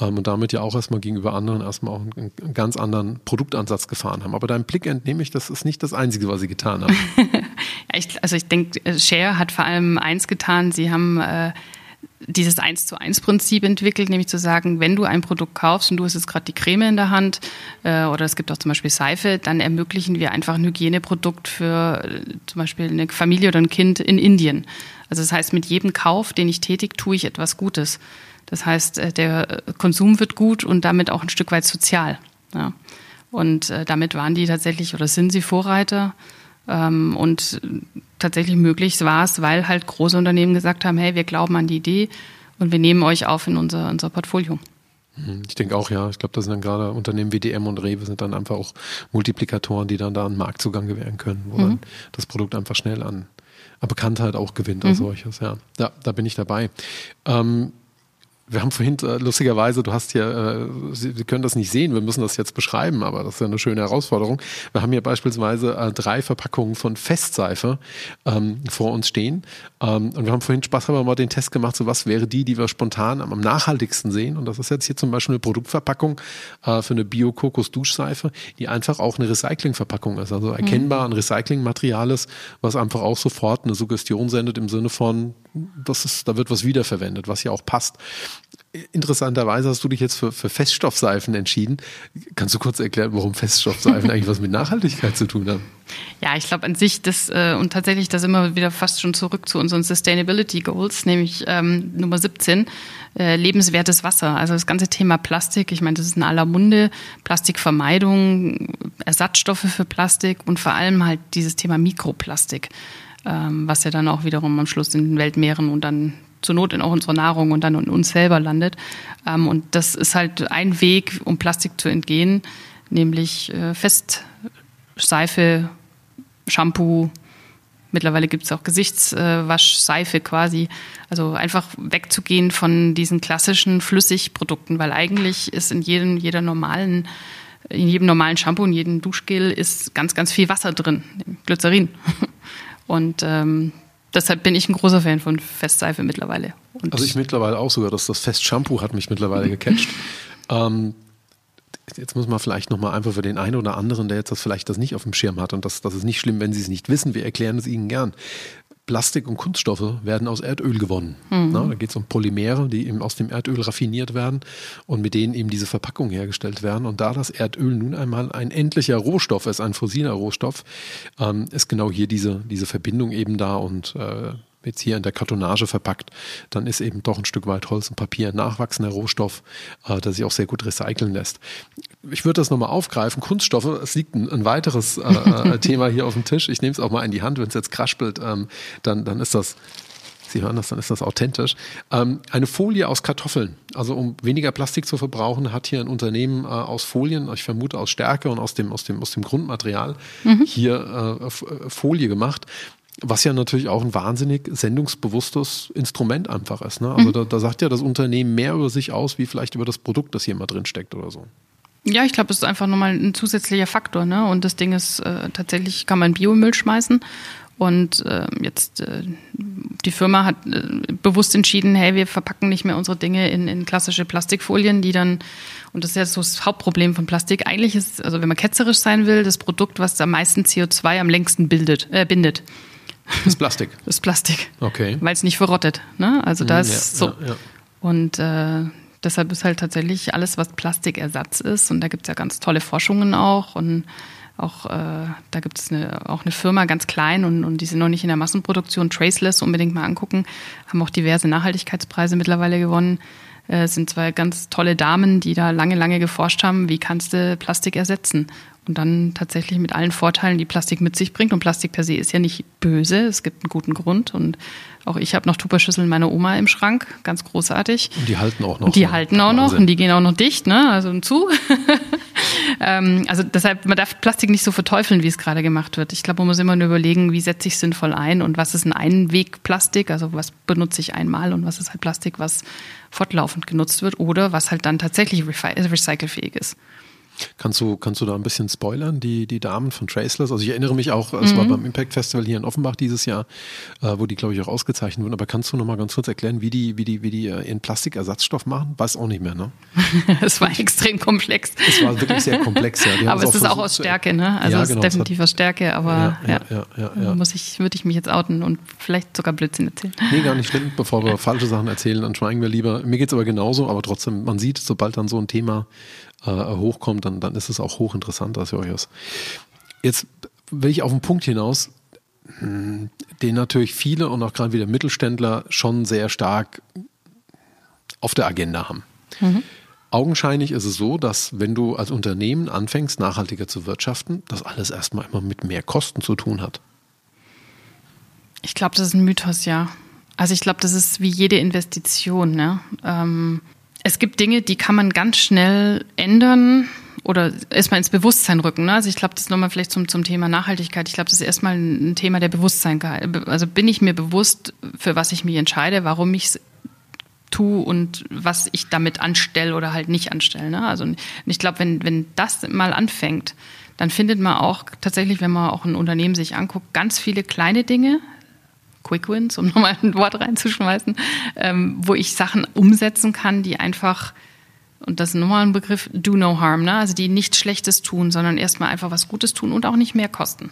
ähm, und damit ja auch erstmal gegenüber anderen erstmal auch einen, einen, ganz anderen Produktansatz gefahren haben. Aber deinem Blick entnehme ich, das ist nicht das Einzige, was sie getan haben. ja, ich, also ich denke, Share hat vor allem eins getan, sie haben äh, dieses Eins zu eins Prinzip entwickelt, nämlich zu sagen, wenn du ein Produkt kaufst und du hast jetzt gerade die Creme in der Hand äh, oder es gibt auch zum Beispiel Seife, dann ermöglichen wir einfach ein Hygieneprodukt für äh, zum Beispiel eine Familie oder ein Kind in Indien. Also das heißt, mit jedem Kauf, den ich tätige, tue ich etwas Gutes. Das heißt, äh, der Konsum wird gut und damit auch ein Stück weit sozial. Ja. Und äh, damit waren die tatsächlich oder sind sie Vorreiter. Ähm, und tatsächlich möglich war es, weil halt große Unternehmen gesagt haben, hey, wir glauben an die Idee und wir nehmen euch auf in unser, unser Portfolio. Mhm, ich denke auch, ja. Ich glaube, das sind dann gerade Unternehmen wie DM und Rewe sind dann einfach auch Multiplikatoren, die dann da einen Marktzugang gewähren können, wo mhm. dann das Produkt einfach schnell an Bekanntheit auch gewinnt als mhm. solches. Ja, da, da bin ich dabei. Ähm, wir haben vorhin, äh, lustigerweise, du hast hier, äh, Sie, Sie können das nicht sehen, wir müssen das jetzt beschreiben, aber das ist ja eine schöne Herausforderung. Wir haben hier beispielsweise äh, drei Verpackungen von Festseife ähm, vor uns stehen. Ähm, und wir haben vorhin spaßhalber mal den Test gemacht, so was wäre die, die wir spontan am, am nachhaltigsten sehen. Und das ist jetzt hier zum Beispiel eine Produktverpackung äh, für eine Bio-Kokos-Duschseife, die einfach auch eine Recyclingverpackung ist. Also erkennbar ein Recyclingmaterial ist, was einfach auch sofort eine Suggestion sendet im Sinne von, das ist, da wird was wiederverwendet, was ja auch passt. Interessanterweise hast du dich jetzt für, für Feststoffseifen entschieden. Kannst du kurz erklären, warum Feststoffseifen eigentlich was mit Nachhaltigkeit zu tun haben? Ja, ich glaube an sich, das äh, und tatsächlich das immer wieder fast schon zurück zu unseren Sustainability Goals, nämlich ähm, Nummer 17, äh, lebenswertes Wasser. Also das ganze Thema Plastik, ich meine, das ist in aller Munde, Plastikvermeidung, Ersatzstoffe für Plastik und vor allem halt dieses Thema Mikroplastik ähm, was ja dann auch wiederum am Schluss in den Weltmeeren und dann zur Not in auch unserer Nahrung und dann in uns selber landet. Ähm, und das ist halt ein Weg, um Plastik zu entgehen, nämlich äh, Festseife, Shampoo, Mittlerweile gibt es auch Gesichtswaschseife quasi. Also einfach wegzugehen von diesen klassischen Flüssigprodukten, weil eigentlich ist in jedem, jeder normalen, in jedem normalen Shampoo, in jedem Duschgel ist ganz, ganz viel Wasser drin, Glycerin. Und ähm, deshalb bin ich ein großer Fan von Festseife mittlerweile. Und also ich mittlerweile auch sogar, dass das Festshampoo hat mich mittlerweile gecatcht. ähm, jetzt muss man vielleicht nochmal einfach für den einen oder anderen, der jetzt das vielleicht das nicht auf dem Schirm hat und das, das ist nicht schlimm, wenn Sie es nicht wissen, wir erklären es Ihnen gern. Plastik und Kunststoffe werden aus Erdöl gewonnen. Mhm. Na, da geht es um Polymere, die eben aus dem Erdöl raffiniert werden und mit denen eben diese Verpackungen hergestellt werden. Und da das Erdöl nun einmal ein endlicher Rohstoff ist, ein fossiler Rohstoff, ähm, ist genau hier diese, diese Verbindung eben da und äh, jetzt hier in der Kartonage verpackt, dann ist eben doch ein Stück weit Holz und Papier ein nachwachsender Rohstoff, äh, der sich auch sehr gut recyceln lässt. Ich würde das nochmal aufgreifen. Kunststoffe, es liegt ein, ein weiteres äh, äh Thema hier auf dem Tisch. Ich nehme es auch mal in die Hand, wenn es jetzt kraspelt, ähm, dann, dann ist das Sie hören das, dann ist das authentisch. Ähm, eine Folie aus Kartoffeln. Also um weniger Plastik zu verbrauchen, hat hier ein Unternehmen äh, aus Folien, ich vermute aus Stärke und aus dem, aus dem, aus dem Grundmaterial, mhm. hier äh, äh Folie gemacht was ja natürlich auch ein wahnsinnig sendungsbewusstes Instrument einfach ist. Ne? Also mhm. da, da, sagt ja das Unternehmen mehr über sich aus, wie vielleicht über das Produkt, das hier mal drin steckt oder so. Ja, ich glaube, es ist einfach nochmal ein zusätzlicher Faktor. Ne? Und das Ding ist, äh, tatsächlich kann man Biomüll schmeißen Und äh, jetzt äh, die Firma hat äh, bewusst entschieden, hey, wir verpacken nicht mehr unsere Dinge in, in klassische Plastikfolien, die dann, und das ist ja so das Hauptproblem von Plastik, eigentlich ist, also wenn man ketzerisch sein will, das Produkt, was am meisten CO2 am längsten bildet, äh, bindet. Das Plastik. Das Plastik. Okay. Weil es nicht verrottet. Ne? Also das Ja, ist so. ja, ja. Und äh, deshalb ist halt tatsächlich alles, was Plastikersatz ist, und da gibt es ja ganz tolle Forschungen auch und auch äh, da gibt es eine, auch eine Firma ganz klein und, und die sind noch nicht in der Massenproduktion, Traceless, unbedingt mal angucken, haben auch diverse Nachhaltigkeitspreise mittlerweile gewonnen. Äh, Es sind zwei ganz tolle Damen, die da lange, lange geforscht haben, wie kannst du Plastik ersetzen. Und dann tatsächlich mit allen Vorteilen, die Plastik mit sich bringt. Und Plastik per se ist ja nicht böse, es gibt einen guten Grund. Und auch ich habe noch Tupperschüsseln meiner Oma im Schrank, ganz großartig. Und die halten auch noch. Und die halten auch noch Wahnsinn. und die gehen auch noch dicht, ne? Also zu. ähm, also deshalb, man darf Plastik nicht so verteufeln, wie es gerade gemacht wird. Ich glaube, man muss immer nur überlegen, wie setze ich sinnvoll ein und was ist ein Einwegplastik, also was benutze ich einmal und was ist halt Plastik, was fortlaufend genutzt wird oder was halt dann tatsächlich äh, recycelfähig ist. Kannst du, kannst du da ein bisschen spoilern, die, die Damen von Traceless? Also ich erinnere mich auch, es Mhm. war beim Impact Festival hier in Offenbach dieses Jahr, äh, wo die, glaube ich, auch ausgezeichnet wurden. Aber kannst du noch mal ganz kurz erklären, wie die, wie die, wie die äh, ihren Plastikersatzstoff machen? Weiß auch nicht mehr, ne? Es war extrem komplex. Es war wirklich sehr komplex, ja. Aber es ist auch aus Stärke, ne? Also Ja, es genau, ist es definitiv aus Stärke, aber Ja, ja, ja, ja, muss ich, würde ich mich jetzt outen und vielleicht sogar Blödsinn erzählen. Nee, gar nicht schlimm. Bevor wir falsche Sachen erzählen, dann schweigen wir lieber. Mir geht's aber genauso, aber trotzdem, man sieht, sobald dann so ein Thema äh, hochkommt, dann, dann ist es auch hochinteressant, das Jochos. Jetzt will ich auf einen Punkt hinaus, hm, den natürlich viele und auch gerade wieder Mittelständler schon sehr stark auf der Agenda haben. Augenscheinlich ist es so, dass wenn du als Unternehmen anfängst, nachhaltiger zu wirtschaften, das alles erstmal immer mit mehr Kosten zu tun hat. Ich glaube, das ist ein Mythos, ja. Also ich glaube, das ist wie jede Investition. Ne? Ähm, es gibt Dinge, die kann man ganz schnell ändern oder erstmal ins Bewusstsein rücken. Ne? Also ich glaube, das ist nochmal vielleicht zum, zum Thema Nachhaltigkeit. Ich glaube, das ist erstmal ein Thema der Bewusstsein. Also bin ich mir bewusst, für was ich mich entscheide, warum ich es tue und was ich damit anstelle oder halt nicht anstelle. Ne? Also ich glaube, wenn, wenn das mal anfängt, dann findet man auch tatsächlich, wenn man auch ein Unternehmen sich anguckt, ganz viele kleine Dinge, Quick Wins, um nochmal ein Wort reinzuschmeißen, ähm, wo ich Sachen umsetzen kann, die einfach, und das ist nochmal ein Begriff, do no harm, ne? also die nichts Schlechtes tun, sondern erstmal einfach was Gutes tun und auch nicht mehr kosten.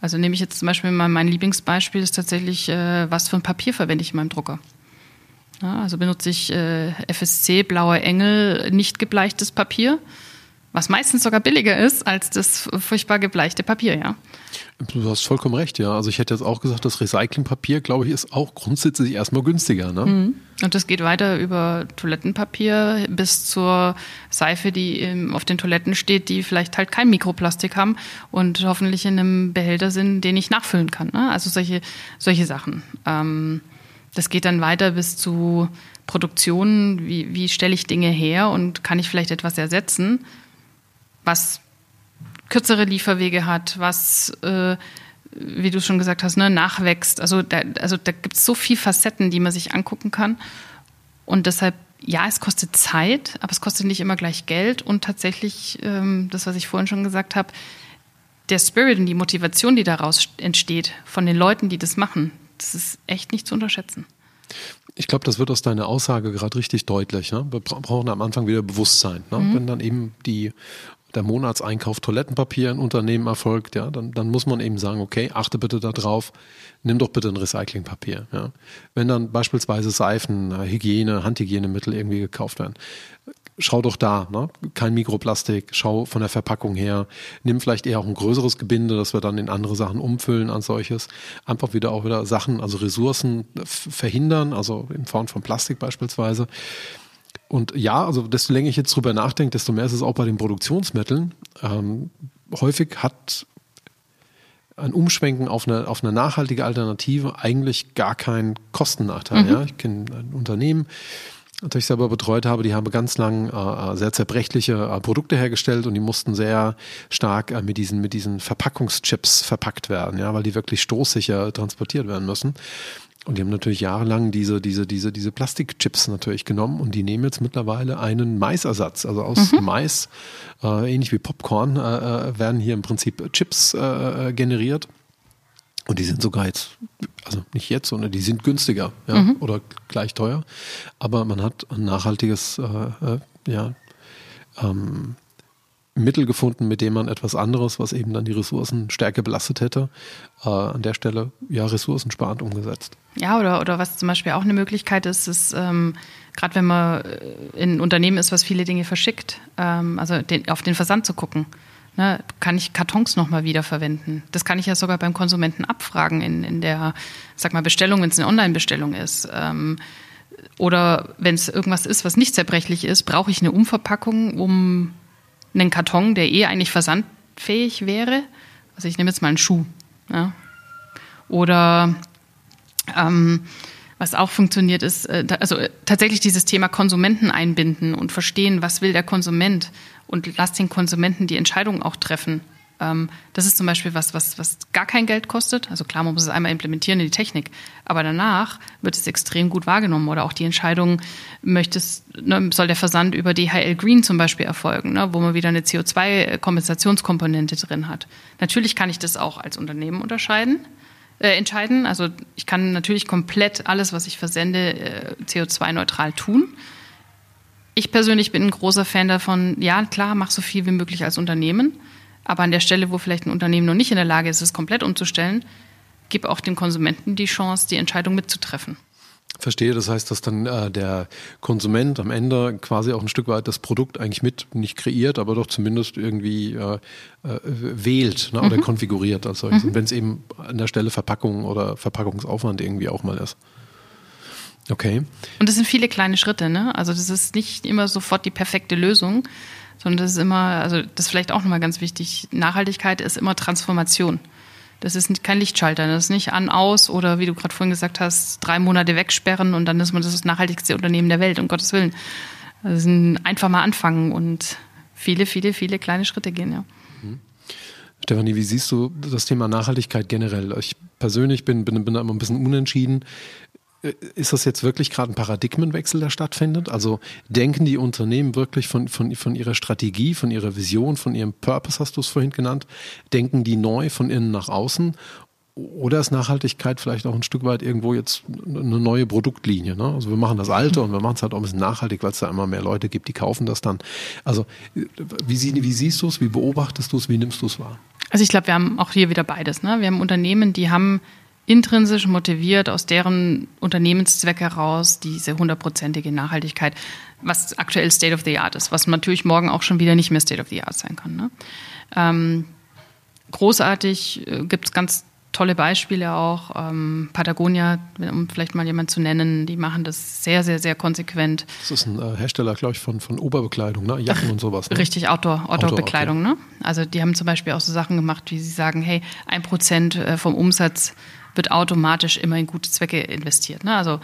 Also nehme ich jetzt zum Beispiel mal mein Lieblingsbeispiel ist tatsächlich, äh, was für ein Papier verwende ich in meinem Drucker. Ja, also benutze ich äh, FSC, Blauer Engel, nicht gebleichtes Papier, was meistens sogar billiger ist als das furchtbar gebleichte Papier, ja. Du hast vollkommen recht, ja. Also ich hätte jetzt auch gesagt, das Recyclingpapier, glaube ich, ist auch grundsätzlich erstmal günstiger. Ne? Und das geht weiter über Toilettenpapier bis zur Seife, die auf den Toiletten steht, die vielleicht halt kein Mikroplastik haben und hoffentlich in einem Behälter sind, den ich nachfüllen kann. Ne? Also solche, solche Sachen. Ähm, das geht dann weiter bis zu Produktionen, wie, wie stelle ich Dinge her und kann ich vielleicht etwas ersetzen, was kürzere Lieferwege hat, was, äh, wie du schon gesagt hast, ne, nachwächst. Also da, also da gibt es so viele Facetten, die man sich angucken kann. Und deshalb, ja, es kostet Zeit, aber es kostet nicht immer gleich Geld. Und tatsächlich, ähm, das, was ich vorhin schon gesagt habe, der Spirit und die Motivation, die daraus entsteht, von den Leuten, die das machen, das ist echt nicht zu unterschätzen. Ich glaube, das wird aus deiner Aussage gerade richtig deutlich. Ne? Wir bra- brauchen am Anfang wieder Bewusstsein. Ne? Wenn dann eben die, der Monatseinkauf Toilettenpapier in Unternehmen erfolgt, ja, dann, dann muss man eben sagen, okay, achte bitte darauf, nimm doch bitte ein Recyclingpapier. Ja? Wenn dann beispielsweise Seifen, äh, Hygiene, Handhygienemittel irgendwie gekauft werden, schau doch da, ne? kein Mikroplastik, schau von der Verpackung her, nimm vielleicht eher auch ein größeres Gebinde, das wir dann in andere Sachen umfüllen als solches. Einfach wieder auch wieder Sachen, also Ressourcen f- verhindern, also in Form von Plastik beispielsweise. Und ja, also desto länger ich jetzt drüber nachdenke, desto mehr ist es auch bei den Produktionsmitteln. Ähm, häufig hat ein Umschwenken auf eine, auf eine nachhaltige Alternative eigentlich gar keinen Kostennachteil. Ja? Ich kenne ein Unternehmen, das ich selber betreut habe, die haben ganz lang äh, sehr zerbrechliche äh, Produkte hergestellt und die mussten sehr stark äh, mit diesen mit diesen Verpackungschips verpackt werden, ja, weil die wirklich stoßsicher transportiert werden müssen. Und die haben natürlich jahrelang diese diese diese diese Plastikchips natürlich genommen und die nehmen jetzt mittlerweile einen Maisersatz, also aus Mais, äh, ähnlich wie Popcorn, äh, äh, werden hier im Prinzip Chips äh, äh, generiert Und die sind sogar jetzt, also nicht jetzt, sondern die sind günstiger ja, mhm. oder gleich teuer. Aber man hat ein nachhaltiges, äh, ja, ähm, Mittel gefunden, mit dem man etwas anderes, was eben dann die Ressourcen stärker belastet hätte, äh, an der Stelle ja ressourcensparend umgesetzt. Ja, oder, oder was zum Beispiel auch eine Möglichkeit ist, ist, ähm, gerade wenn man äh, in ein Unternehmen ist, was viele Dinge verschickt, ähm, also den, auf den Versand zu gucken. Ne, kann ich Kartons nochmal wiederverwenden? Das kann ich ja sogar beim Konsumenten abfragen in, in der, sag mal, Bestellung, wenn es eine Online-Bestellung ist. Ähm, oder wenn es irgendwas ist, was nicht zerbrechlich ist, brauche ich eine Umverpackung, um einen Karton, der eh eigentlich versandfähig wäre. Also ich nehme jetzt mal einen Schuh. Ja. Oder ähm, was auch funktioniert ist, äh, also äh, tatsächlich dieses Thema Konsumenten einbinden und verstehen, was will der Konsument und lass den Konsumenten die Entscheidung auch treffen. Ähm, das ist zum Beispiel was, was, was gar kein Geld kostet. Also klar, man muss es einmal implementieren in die Technik, aber danach wird es extrem gut wahrgenommen. Oder auch die Entscheidung, möchtest, ne, soll der Versand über DHL Green zum Beispiel erfolgen, ne, wo man wieder eine CO2-Kompensationskomponente drin hat. Natürlich kann ich das auch als Unternehmen unterscheiden. Äh, entscheiden. Also ich kann natürlich komplett alles, was ich versende, äh, CO2-neutral tun. Ich persönlich bin ein großer Fan davon, ja klar, mach so viel wie möglich als Unternehmen. Aber an der Stelle, wo vielleicht ein Unternehmen noch nicht in der Lage ist, es komplett umzustellen, gib auch dem Konsumenten die Chance, die Entscheidung mitzutreffen. Verstehe, das heißt, dass dann äh, der Konsument am Ende quasi auch ein Stück weit das Produkt eigentlich mit nicht kreiert, aber doch zumindest irgendwie äh, äh, wählt ne, mhm. oder konfiguriert als solches. Mhm. Und wenn es eben an der Stelle Verpackung oder Verpackungsaufwand irgendwie auch mal ist. Okay. Und das sind viele kleine Schritte, ne? Also das ist nicht immer sofort die perfekte Lösung, sondern das ist immer, also das ist vielleicht auch nochmal ganz wichtig, Nachhaltigkeit ist immer Transformation. Das ist kein Lichtschalter, das ist nicht an, aus oder wie du gerade vorhin gesagt hast, drei Monate wegsperren und dann ist man das nachhaltigste Unternehmen der Welt, um Gottes Willen. Das ist ein einfach mal anfangen und viele, viele, viele kleine Schritte gehen, ja. Mhm. Stefanie, wie siehst du das Thema Nachhaltigkeit generell? Ich persönlich bin, bin, bin da immer ein bisschen unentschieden. Äh, ist das jetzt wirklich gerade ein Paradigmenwechsel, der stattfindet? Also denken die Unternehmen wirklich von, von, von ihrer Strategie, von ihrer Vision, von ihrem Purpose, hast du es vorhin genannt, denken die neu von innen nach außen? Oder ist Nachhaltigkeit vielleicht auch ein Stück weit irgendwo jetzt eine neue Produktlinie? Ne? Also wir machen das Alte und wir machen es halt auch ein bisschen nachhaltig, weil es da immer mehr Leute gibt, die kaufen das dann. Also wie, wie siehst du es, wie beobachtest du es, wie nimmst du es wahr? Also ich glaube, wir haben auch hier wieder beides. Ne? Wir haben Unternehmen, die haben intrinsisch motiviert aus deren Unternehmenszweck heraus diese hundertprozentige Nachhaltigkeit, was aktuell State of the Art ist, was natürlich morgen auch schon wieder nicht mehr State of the Art sein kann. Ne? Ähm, großartig äh, gibt es ganz tolle Beispiele auch. Ähm, Patagonia, um vielleicht mal jemand zu nennen, die machen das sehr, sehr, sehr konsequent. Das ist ein äh, Hersteller, glaube ich, von, von Oberbekleidung, ne? Jacken Ach, und sowas. Ne? Richtig, Outdoor, Outdoor-Bekleidung. Outdoor, okay. ne? Also die haben zum Beispiel auch so Sachen gemacht, wie sie sagen, hey, ein Prozent äh, vom Umsatz wird automatisch immer in gute Zwecke investiert. Ne? Also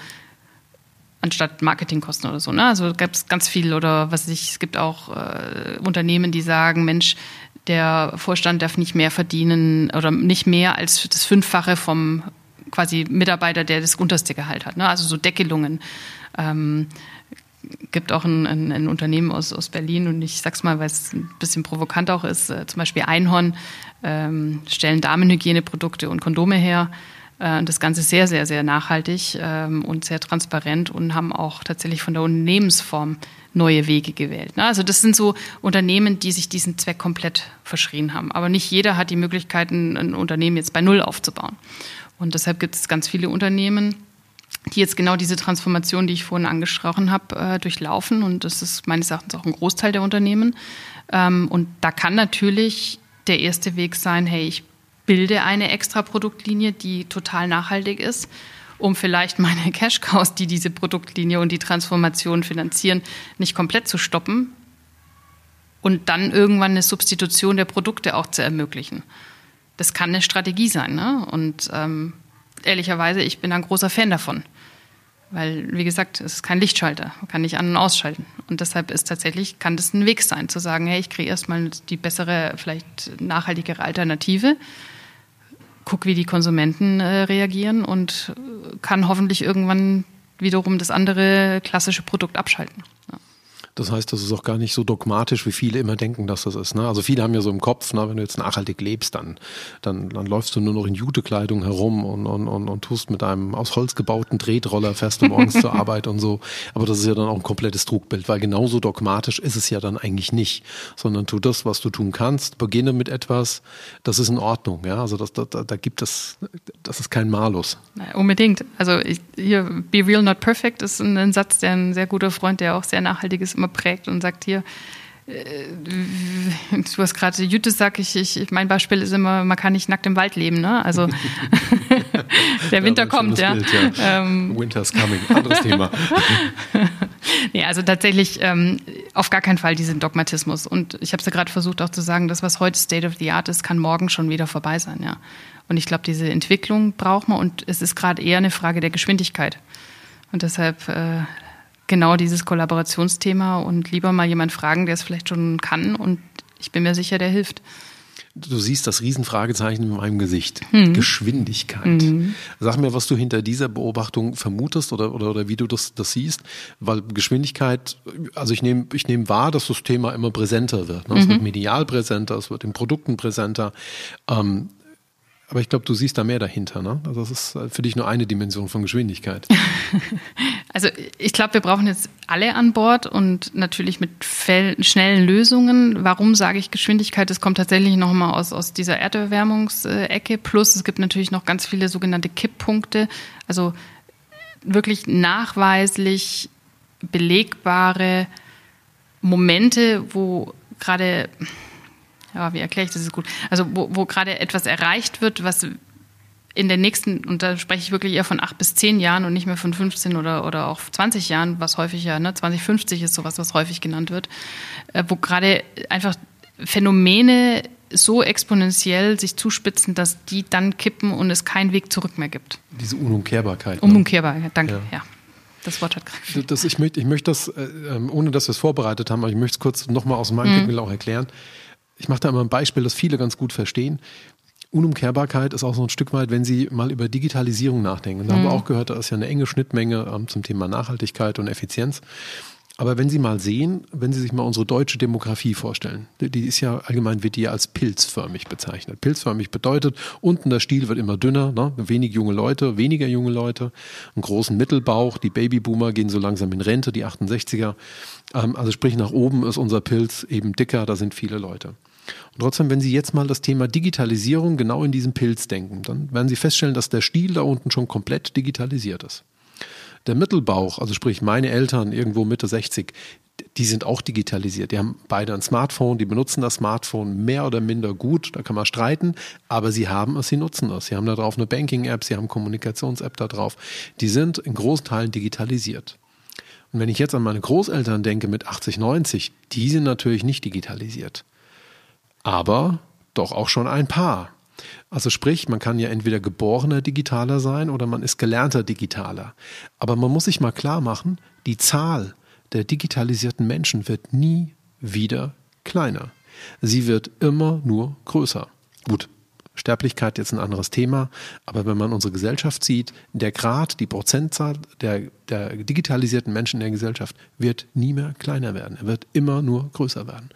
anstatt Marketingkosten oder so. Ne? Also gab es ganz viel oder was ich, es gibt auch äh, Unternehmen, die sagen, Mensch, der Vorstand darf nicht mehr verdienen oder nicht mehr als das Fünffache vom quasi Mitarbeiter, der das unterste Gehalt hat. Ne? Also so Deckelungen. Ähm, gibt auch ein, ein, ein, Unternehmen aus, aus Berlin und ich sag's mal, weil es ein bisschen provokant auch ist, äh, zum Beispiel Einhorn ähm, stellen Damenhygieneprodukte und Kondome her äh, das Ganze sehr, sehr, sehr nachhaltig ähm, und sehr transparent und haben auch tatsächlich von der Unternehmensform neue Wege gewählt. Ne? Also das sind so Unternehmen, die sich diesen Zweck komplett verschrien haben. Aber nicht jeder hat die Möglichkeiten, ein Unternehmen jetzt bei Null aufzubauen. Und deshalb gibt es ganz viele Unternehmen, die jetzt genau diese Transformation, die ich vorhin angesprochen habe, äh, durchlaufen. Und das ist meines Erachtens auch ein Großteil der Unternehmen. Ähm, und da kann natürlich der erste Weg sein, hey, ich bilde eine extra Produktlinie, die total nachhaltig ist, um vielleicht meine Cash Cows, die diese Produktlinie und die Transformation finanzieren, nicht komplett zu stoppen und dann irgendwann eine Substitution der Produkte auch zu ermöglichen. Das kann eine Strategie sein. Ne? Und ähm, ehrlicherweise, ich bin ein großer Fan davon. Weil, wie gesagt, es ist kein Lichtschalter, man kann nicht an- und ausschalten. Und deshalb ist tatsächlich, kann das ein Weg sein, zu sagen, hey, ich kriege erstmal die bessere, vielleicht nachhaltigere Alternative gucke, wie die Konsumenten äh, reagieren und kann hoffentlich irgendwann wiederum das andere klassische Produkt abschalten. Ja. Das heißt, das ist auch gar nicht so dogmatisch, wie viele immer denken, dass das ist. Ne? Also viele haben ja so im Kopf, ne, wenn du jetzt nachhaltig lebst, dann, dann, dann läufst du nur noch in Jutekleidung herum und, und, und, und tust mit einem aus Holz gebauten Tretroller, fährst du morgens zur Arbeit und so. Aber das ist ja dann auch ein komplettes Trugbild, weil genauso dogmatisch ist es ja dann eigentlich nicht, sondern tu das, was du tun kannst, beginne mit etwas, das ist in Ordnung. Ja? Also das, da, da gibt es, das ist kein Malus. Unbedingt. Also ich, hier, be real, not perfect ist ein, ein Satz, der ein sehr guter Freund, der auch sehr nachhaltig ist, immer prägt und sagt hier, äh, du hast gerade Jute sagt, ich, ich, mein Beispiel ist immer, man kann nicht nackt im Wald leben, ne? Also der Winter ja, kommt, ja. Bild, ja. Ähm, Winter's coming, anderes Thema. nee, also tatsächlich ähm, auf gar keinen Fall diesen Dogmatismus. Und ich habe es ja gerade versucht auch zu sagen, das, was heute State of the Art ist, kann morgen schon wieder vorbei sein, ja. Und ich glaube, diese Entwicklung braucht man und es ist gerade eher eine Frage der Geschwindigkeit. Und deshalb äh, genau dieses Kollaborationsthema und lieber mal jemand fragen, der es vielleicht schon kann und ich bin mir sicher, der hilft. Du siehst das Riesenfragezeichen in meinem Gesicht. Mhm. Geschwindigkeit. Mhm. Sag mir, was du hinter dieser Beobachtung vermutest oder, oder, oder wie du das, das siehst, weil Geschwindigkeit, also ich nehme ich nehm wahr, dass das Thema immer präsenter wird. Ne? Es mhm. wird medial präsenter, es wird in Produkten präsenter. Ähm, aber ich glaube, du siehst da mehr dahinter. Ne? Also das ist äh, für dich nur eine Dimension von Geschwindigkeit. also ich glaube, wir brauchen jetzt alle an Bord und natürlich mit schnellen Lösungen. Warum sage ich Geschwindigkeit? Das kommt tatsächlich nochmal aus, aus dieser Erderwärmungsecke. Plus es gibt natürlich noch ganz viele sogenannte Kipppunkte. Also wirklich nachweislich belegbare Momente, wo gerade ja, wie erkläre ich das ist gut? Also wo, wo gerade etwas erreicht wird, was in den nächsten, und da spreche ich wirklich eher von acht bis zehn Jahren und nicht mehr von 15 oder, oder auch 20 Jahren, was häufig ja, ne, 2050 ist sowas, was häufig genannt wird, äh, wo gerade einfach Phänomene so exponentiell sich zuspitzen, dass die dann kippen und es keinen Weg zurück mehr gibt. Diese Unumkehrbarkeit. Ne? Unumkehrbarkeit, danke, ja. ja. Das Wort hat gerade. Das, ich möchte, ich möchte das, äh, ähm, ohne dass wir es vorbereitet haben, aber ich möchte es kurz nochmal aus meinem mhm. Blickwinkel auch erklären ich mache da immer ein Beispiel, das viele ganz gut verstehen. Unumkehrbarkeit ist auch so ein Stück weit, wenn Sie mal über Digitalisierung nachdenken. Da mhm. haben wir mhm. auch gehört, da ist ja eine enge Schnittmenge ähm, zum Thema Nachhaltigkeit und Effizienz. Aber wenn Sie mal sehen, wenn Sie sich mal unsere deutsche Demografie vorstellen, die ist ja allgemein wird die ja als pilzförmig bezeichnet. Pilzförmig bedeutet, unten der Stiel wird immer dünner, ne? wenig junge Leute, weniger junge Leute, einen großen Mittelbauch, die Babyboomer gehen so langsam in Rente, die 68er. Ähm, also sprich, nach oben ist unser Pilz eben dicker, da sind viele Leute. Und trotzdem, wenn Sie jetzt mal das Thema Digitalisierung genau in diesem Pilz denken, dann werden Sie feststellen, dass der Stiel da unten schon komplett digitalisiert ist. Der Mittelbauch, also sprich meine Eltern irgendwo Mitte 60, die sind auch digitalisiert. Die haben beide ein Smartphone, die benutzen das Smartphone mehr oder minder gut, da kann man streiten, aber sie haben es, sie nutzen es. Sie haben da drauf eine Banking-App, sie haben Kommunikations-App da drauf. Die sind in großen Teilen digitalisiert. Und wenn ich jetzt an meine Großeltern denke mit 80, 90, die sind natürlich nicht digitalisiert aber doch auch schon ein paar. Also sprich, man kann ja entweder geborener Digitaler sein oder man ist gelernter Digitaler. Aber man muss sich mal klar machen, die Zahl der digitalisierten Menschen wird nie wieder kleiner. Sie wird immer nur größer. Gut, Sterblichkeit jetzt ein anderes Thema, aber wenn man unsere Gesellschaft sieht, der Grad, die Prozentzahl der, der digitalisierten Menschen in der Gesellschaft wird nie mehr kleiner werden. Er wird immer nur größer werden.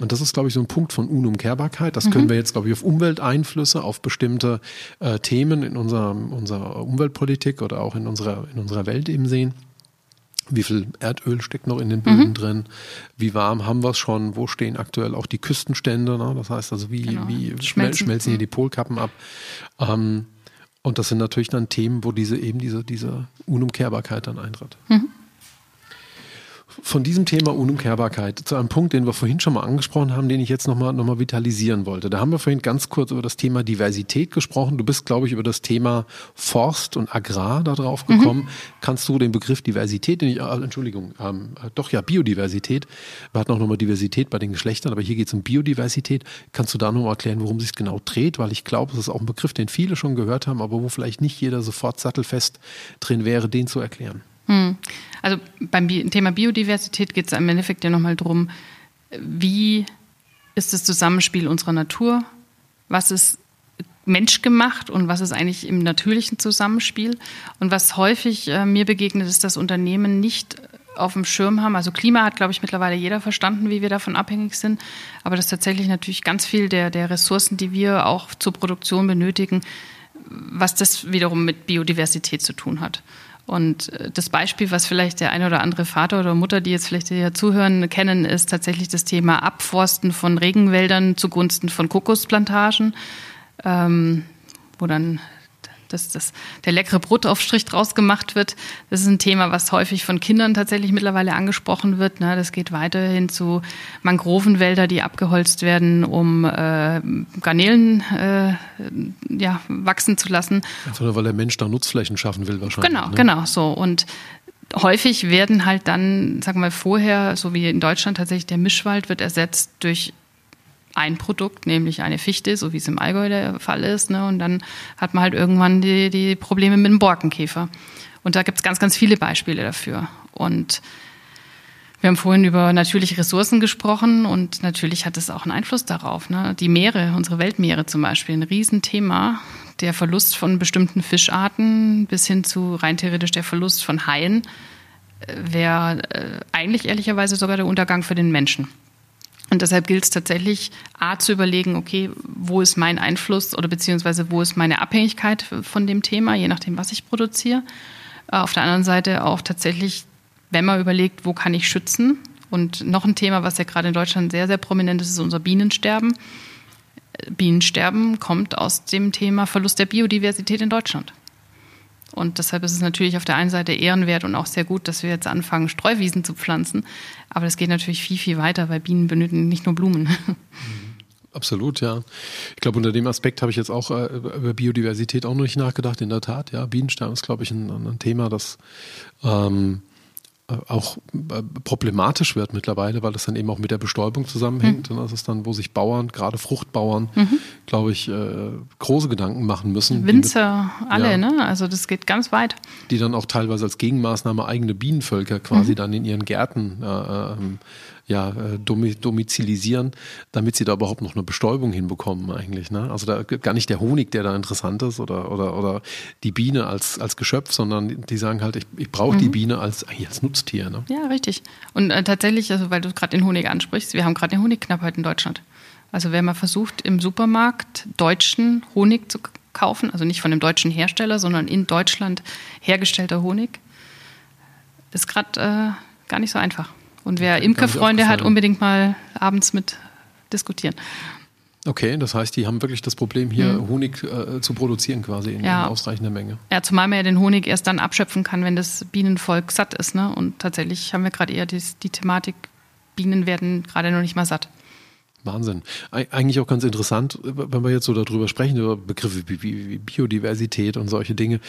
Und das ist, glaube ich, so ein Punkt von Unumkehrbarkeit. Das mhm. können wir jetzt, glaube ich, auf Umwelteinflüsse, auf bestimmte äh, Themen in unserer, unserer Umweltpolitik oder auch in unserer, in unserer Welt eben sehen. Wie viel Erdöl steckt noch in den Böden mhm. drin? Wie warm haben wir es schon? Wo stehen aktuell auch die Küstenstände? Ne? Das heißt also, wie, genau. wie schmelzen. schmelzen hier die Polkappen ab? Ähm, und das sind natürlich dann Themen, wo diese eben diese, diese Unumkehrbarkeit dann eintritt. Mhm von diesem Thema Unumkehrbarkeit zu einem Punkt, den wir vorhin schon mal angesprochen haben, den ich jetzt nochmal noch mal vitalisieren wollte. Da haben wir vorhin ganz kurz über das Thema Diversität gesprochen. Du bist, glaube ich, über das Thema Forst und Agrar da drauf mhm. gekommen. Mhm. Kannst du den Begriff Diversität, den ich, äh, Entschuldigung, ähm, doch ja, Biodiversität, wir hatten auch nochmal Diversität bei den Geschlechtern, aber hier geht es um Biodiversität. Kannst du da nochmal erklären, worum es sich genau dreht? Weil ich glaube, es ist auch ein Begriff, den viele schon gehört haben, aber wo vielleicht nicht jeder sofort sattelfest drin wäre, den zu erklären. Hm. Also beim Thema Biodiversität geht es im Endeffekt ja nochmal darum, wie ist das Zusammenspiel unserer Natur, was ist menschgemacht und was ist eigentlich im natürlichen Zusammenspiel. Und was häufig äh, mir begegnet, ist, dass Unternehmen nicht auf dem Schirm haben. Also Klima hat, glaube ich, mittlerweile jeder verstanden, wie wir davon abhängig sind. Aber das ist tatsächlich natürlich ganz viel der, der Ressourcen, die wir auch zur Produktion benötigen, was das wiederum mit Biodiversität zu tun hat. Und äh, das Beispiel, was vielleicht der eine oder andere Vater oder Mutter, die jetzt vielleicht hier zuhören, kennen, ist tatsächlich das Thema Abforsten von Regenwäldern zugunsten von Kokosplantagen, ähm, wo dann dass das, der leckere Brotaufstrich draus gemacht wird. Das ist ein Thema, was häufig von Kindern tatsächlich mittlerweile angesprochen wird. Ne? Das geht weiterhin zu Mangrovenwälder, die abgeholzt werden, um äh, Garnelen äh, ja, wachsen zu lassen. Einfach weil der Mensch da Nutzflächen schaffen will wahrscheinlich. Genau, ne? genau so. Und häufig werden halt dann, sagen wir vorher, so wie in Deutschland tatsächlich der Mischwald wird ersetzt durch ein Produkt, nämlich eine Fichte, so wie es im Allgäu der Fall ist. Ne? Und dann hat man halt irgendwann die, die Probleme mit dem Borkenkäfer. Und da gibt es ganz, ganz viele Beispiele dafür. Und wir haben vorhin über natürliche Ressourcen gesprochen und natürlich hat es auch einen Einfluss darauf. Ne? Die Meere, unsere Weltmeere zum Beispiel, ein Riesenthema. Der Verlust von bestimmten Fischarten bis hin zu rein theoretisch der Verlust von Haien äh, wäre äh, eigentlich ehrlicherweise sogar der Untergang für den Menschen. Und deshalb gilt es tatsächlich, A, zu überlegen, okay, wo ist mein Einfluss oder beziehungsweise wo ist meine Abhängigkeit von dem Thema, je nachdem, was ich produziere. Äh, auf der anderen Seite auch tatsächlich, wenn man überlegt, wo kann ich schützen. Und noch ein Thema, was ja gerade in Deutschland sehr, sehr prominent ist, ist unser Bienensterben. Bienensterben kommt aus dem Thema Verlust der Biodiversität in Deutschland. Und deshalb ist es natürlich auf der einen Seite ehrenwert und auch sehr gut, dass wir jetzt anfangen, Streuwiesen zu pflanzen. Aber das geht natürlich viel, viel weiter, weil Bienen benötigen nicht nur Blumen. Absolut, ja. Ich glaube, unter dem Aspekt habe ich jetzt auch äh, über Biodiversität auch noch nicht nachgedacht. In der Tat, ja, Bienensterben ist, glaube ich, ein, ein Thema, das ähm, auch äh, problematisch wird mittlerweile, weil das dann eben auch mit der Bestäubung zusammenhängt. Mhm. Und das ist dann, wo sich Bauern, gerade Fruchtbauern, mhm. glaube ich, äh, große Gedanken machen müssen. Winzer, mit, alle, ja, ne? Also das geht ganz weit. Die dann auch teilweise als Gegenmaßnahme eigene Bienenvölker quasi mhm. dann in ihren Gärten äh, ähm, ja, äh, domizilisieren, damit sie da überhaupt noch eine Bestäubung hinbekommen eigentlich. Ne? Also da gar nicht der Honig, der da interessant ist oder, oder, oder die Biene als, als Geschöpf, sondern die sagen halt, ich, ich brauche mhm. die Biene als, als Nutztier. Ne? Ja, richtig. Und äh, tatsächlich, also weil du gerade den Honig ansprichst, wir haben gerade eine Honigknappheit in Deutschland. Also wer mal versucht, im Supermarkt deutschen Honig zu kaufen, also nicht von einem deutschen Hersteller, sondern in Deutschland hergestellter Honig, ist gerade äh, gar nicht so einfach. Und wer Imkerfreunde hat, unbedingt mal abends mit diskutieren. Okay, das heißt, die haben wirklich das Problem, hier mhm. Honig äh, zu produzieren quasi in, ja. in, ausreichender Menge. Ja, zumal man ja den Honig erst dann abschöpfen kann, wenn das Bienenvolk satt ist. Ne? Und tatsächlich haben wir gerade eher die, die Thematik, Bienen werden gerade noch nicht mal satt. Wahnsinn. Eigentlich auch ganz interessant, wenn wir jetzt so darüber sprechen, über Begriffe wie Biodiversität und solche Dinge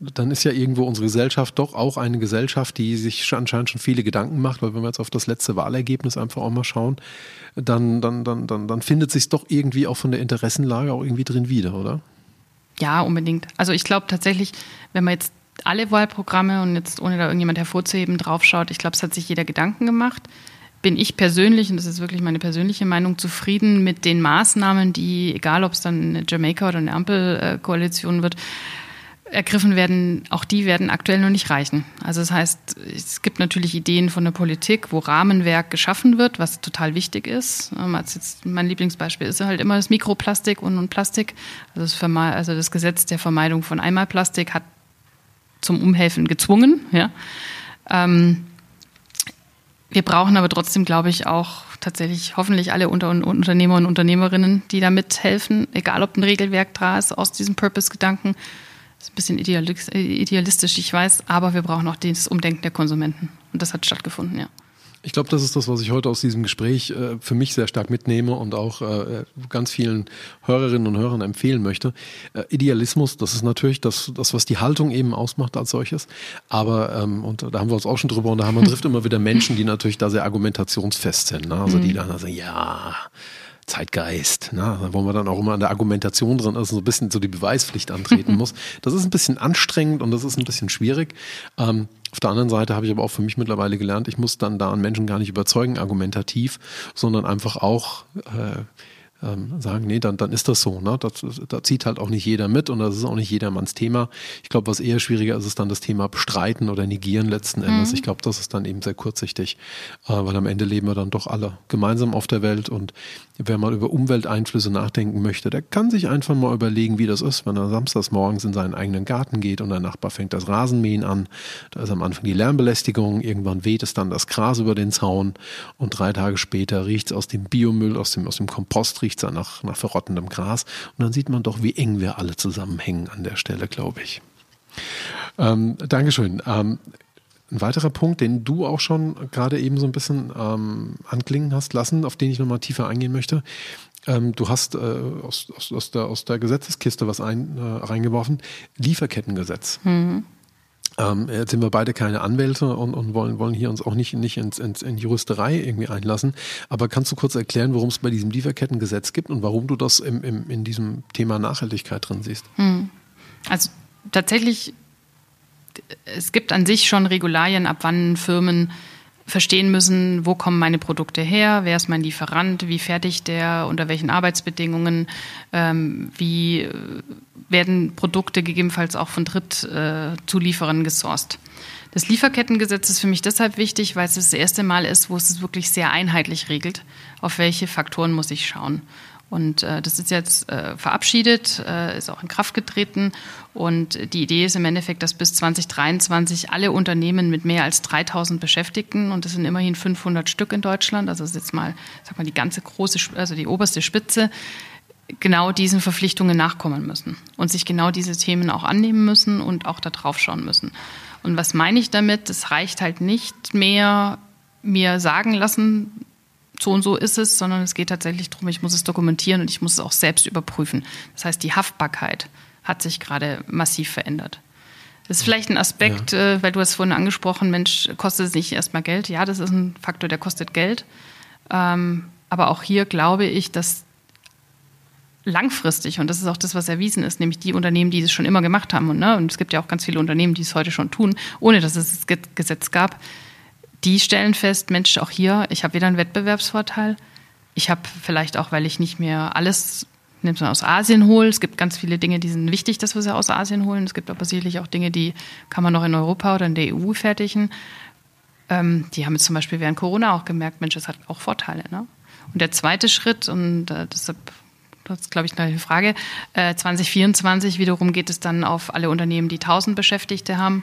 dann ist ja irgendwo unsere Gesellschaft doch auch eine Gesellschaft, die sich anscheinend schon viele Gedanken macht, weil wenn wir jetzt auf das letzte Wahlergebnis einfach auch mal schauen, dann, dann, dann, dann, dann findet sich doch irgendwie auch von der Interessenlage auch irgendwie drin wieder, oder? Ja, unbedingt. Also ich glaube tatsächlich, wenn man jetzt alle Wahlprogramme und jetzt ohne da irgendjemand hervorzuheben draufschaut, ich glaube, es hat sich jeder Gedanken gemacht. Bin ich persönlich, und das ist wirklich meine persönliche Meinung, zufrieden mit den Maßnahmen, die, egal ob es dann eine Jamaika oder eine Ampelkoalition wird, ergriffen werden, auch die werden aktuell noch nicht reichen. Also das heißt, es gibt natürlich Ideen von der Politik, wo Rahmenwerk geschaffen wird, was total wichtig ist. Ähm, jetzt, mein Lieblingsbeispiel ist halt immer das Mikroplastik und, und Plastik. Also das, also das, Gesetz der Vermeidung von Einmalplastik hat zum Umhelfen gezwungen. Ja. Ähm, wir brauchen aber trotzdem, glaube ich, auch tatsächlich hoffentlich alle Unter Unternehmer und Unternehmerinnen, die da mithelfen, egal ob ein Regelwerk da ist, aus diesem Purpose-Gedanken ist ein bisschen idealistisch, ich weiß, aber wir brauchen auch das Umdenken der Konsumenten. Und das hat stattgefunden, ja. Ich glaube, das ist das, was ich heute aus diesem Gespräch äh, für mich sehr stark mitnehme und auch äh, ganz vielen Hörerinnen und Hörern empfehlen möchte. Äh, Idealismus, das ist natürlich das, das, was die Haltung eben ausmacht als solches. Aber, ähm, und da haben wir uns auch schon drüber und da haben man trifft immer wieder Menschen, die natürlich da sehr argumentationsfest sind. Ne? Also die mhm. dann sagen, ja, Zeitgeist, ne? wo man dann auch immer an der Argumentation drin ist, so ein bisschen so die Beweispflicht antreten muss. Das ist ein bisschen anstrengend und das ist ein bisschen schwierig. Ähm, auf der anderen Seite habe ich aber auch für mich mittlerweile gelernt, ich muss dann da an Menschen gar nicht überzeugen, argumentativ, sondern einfach auch äh, ähm, sagen, nee, dann, dann ist das so. Ne? Das, da zieht halt auch nicht jeder mit und das ist auch nicht jedermanns Thema. Ich glaube, was eher schwieriger ist, ist dann das Thema bestreiten oder negieren letzten Endes. Mhm. Ich glaube, das ist dann eben sehr kurzsichtig, äh, weil am Ende leben wir dann doch alle gemeinsam auf der Welt und wer mal über Umwelteinflüsse nachdenken möchte, der kann sich einfach mal überlegen, wie das ist, wenn er samstags morgens in seinen eigenen Garten geht und der Nachbar fängt das Rasenmähen an. Da ist am Anfang die Lärmbelästigung, irgendwann weht es dann das Gras über den Zaun und drei Tage später riecht es aus dem Biomüll, aus dem, aus dem Kompost, riecht es nach, nach verrottendem Gras. Und dann sieht man doch, wie eng wir alle zusammenhängen an der Stelle, glaube ich. Ähm, Dankeschön. Ähm, ein weiterer Punkt, den du auch schon gerade eben so ein bisschen ähm, anklingen hast lassen, auf den ich nochmal tiefer eingehen möchte. Ähm, du hast äh, aus, aus, aus, der, aus der Gesetzeskiste was ein, äh, reingeworfen. Lieferkettengesetz. Mhm. Ähm, jetzt sind wir beide keine Anwälte und, und wollen, wollen hier uns auch nicht, nicht ins, ins, in Juristerei irgendwie einlassen. Aber kannst du kurz erklären, worum es bei diesem Lieferkettengesetz gibt und warum du das im, im, in diesem Thema Nachhaltigkeit drin siehst? Hm. Also tatsächlich, es gibt an sich schon Regularien, ab wann Firmen verstehen müssen, wo kommen meine Produkte her, wer ist mein Lieferant, wie fertigt der, unter welchen Arbeitsbedingungen, ähm, wie äh, werden Produkte gegebenenfalls auch von Drittzulieferern äh, gesourced. Das Lieferkettengesetz ist für mich deshalb wichtig, weil es das erste Mal ist, wo es wirklich sehr einheitlich regelt, auf welche Faktoren muss ich schauen. Und äh, das ist jetzt äh, verabschiedet, äh, ist auch in Kraft getreten. Und die Idee ist im Endeffekt, dass bis 2023 alle Unternehmen mit mehr als 3000 Beschäftigten, und das sind immerhin 500 Stück in Deutschland, also das ist jetzt mal, sag mal, die ganze große, also die oberste Spitze, genau diesen Verpflichtungen nachkommen müssen und sich genau diese Themen auch annehmen müssen und auch da drauf schauen müssen. Und was meine ich damit? Es reicht halt nicht mehr, mir sagen lassen, so und so ist es, sondern es geht tatsächlich darum, ich muss es dokumentieren und ich muss es auch selbst überprüfen. Das heißt, die Haftbarkeit hat sich gerade massiv verändert. Das ist vielleicht ein Aspekt, ja. äh, weil du hast vorhin angesprochen, Mensch, kostet es nicht erstmal Geld? Ja, das ist ein Faktor, der kostet Geld. Ähm, aber auch hier glaube ich, dass langfristig, und das ist auch das, was erwiesen ist, nämlich die Unternehmen, die das schon immer gemacht haben, und, ne, und es gibt ja auch ganz viele Unternehmen, die es heute schon tun, ohne dass es das Gesetz gab, die stellen fest, Mensch, auch hier, ich habe wieder einen Wettbewerbsvorteil. Ich habe vielleicht auch, weil ich nicht mehr alles nimmst aus Asien hole. Es gibt ganz viele Dinge, die sind wichtig, dass wir sie aus Asien holen. Es gibt aber sicherlich auch Dinge, die kann man noch in Europa oder in der EU fertigen. Ähm, die haben jetzt zum Beispiel während Corona auch gemerkt, Mensch, das hat auch Vorteile. Ne? Und der zweite Schritt, und äh, deshalb, das ist, glaube ich, eine Frage, äh, 2024 wiederum geht es dann auf alle Unternehmen, die 1000 Beschäftigte haben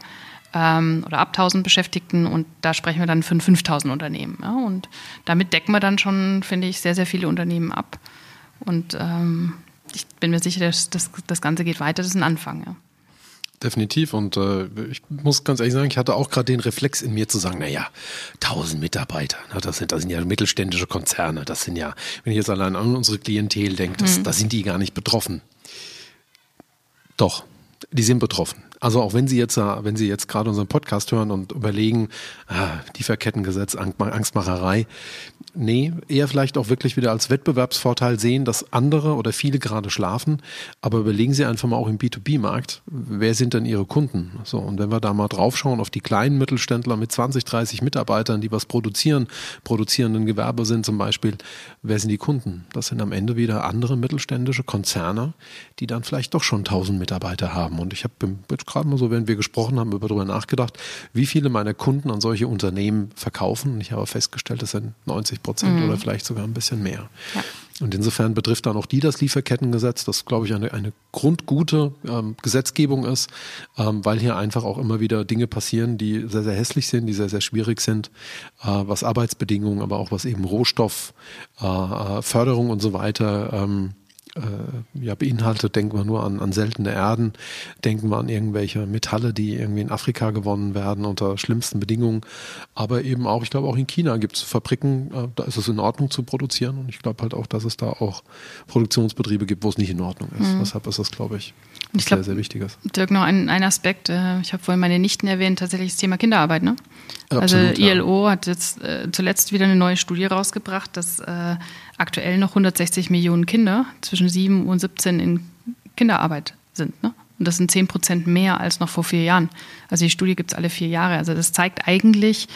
ähm, oder ab 1000 Beschäftigten und da sprechen wir dann von 5000 Unternehmen. Ja? Und damit decken wir dann schon, finde ich, sehr, sehr viele Unternehmen ab. Und ähm, ich bin mir sicher, dass das, das Ganze geht weiter, das ist ein Anfang. Ja. Definitiv. Und äh, ich muss ganz ehrlich sagen, ich hatte auch gerade den Reflex in mir zu sagen, naja, 1000 Mitarbeiter, na, das, sind, das sind ja mittelständische Konzerne. Das sind ja, wenn ich jetzt allein an unsere Klientel denke, das, mhm. da sind die gar nicht betroffen. Doch, die sind betroffen. Also auch wenn Sie jetzt, wenn Sie jetzt gerade unseren Podcast hören und überlegen, ah, Lieferkettengesetz, Angstmacherei, nee, eher vielleicht auch wirklich wieder als Wettbewerbsvorteil sehen, dass andere oder viele gerade schlafen. Aber überlegen Sie einfach mal auch im B2B-Markt, wer sind denn Ihre Kunden? So, und wenn wir da mal draufschauen auf die kleinen Mittelständler mit 20, 30 Mitarbeitern, die was produzieren, produzierenden Gewerbe sind zum Beispiel, wer sind die Kunden? Das sind am Ende wieder andere mittelständische Konzerne, die dann vielleicht doch schon 1000 Mitarbeiter haben. Und ich habe jetzt gerade mal so, während wir gesprochen haben, darüber nachgedacht, wie viele meiner Kunden an solche Unternehmen verkaufen. Und ich habe festgestellt, das sind 90 Prozent mhm. oder vielleicht sogar ein bisschen mehr. Ja. Und insofern betrifft dann auch die das Lieferkettengesetz, das glaube ich eine, eine grundgute ähm, Gesetzgebung ist, ähm, weil hier einfach auch immer wieder Dinge passieren, die sehr, sehr hässlich sind, die sehr, sehr schwierig sind, äh, was Arbeitsbedingungen, aber auch was eben Rohstoffförderung äh, und so weiter ähm, äh, ja, beinhaltet. Denken wir nur an, an seltene Erden, denken wir an irgendwelche Metalle, die irgendwie in Afrika gewonnen werden unter schlimmsten Bedingungen. Aber eben auch, ich glaube auch in China gibt es Fabriken, äh, da ist es in Ordnung zu produzieren und ich glaube halt auch, dass es da auch Produktionsbetriebe gibt, wo es nicht in Ordnung ist. Mhm. Deshalb ist das, glaube ich, ich glaub, sehr, sehr wichtiges. Dirk, noch ein, ein Aspekt, äh, ich habe vorhin meine Nichten erwähnt, tatsächlich das Thema Kinderarbeit. Ne? Also Absolut, also ILO ja. hat jetzt äh, zuletzt wieder eine neue Studie rausgebracht, dass äh, aktuell noch 160 Millionen Kinder zwischen 7 und 17 in Kinderarbeit sind. Ne? Und das sind 10 Prozent mehr als noch vor vier Jahren. Also die Studie gibt es alle vier Jahre. Also das zeigt eigentlich,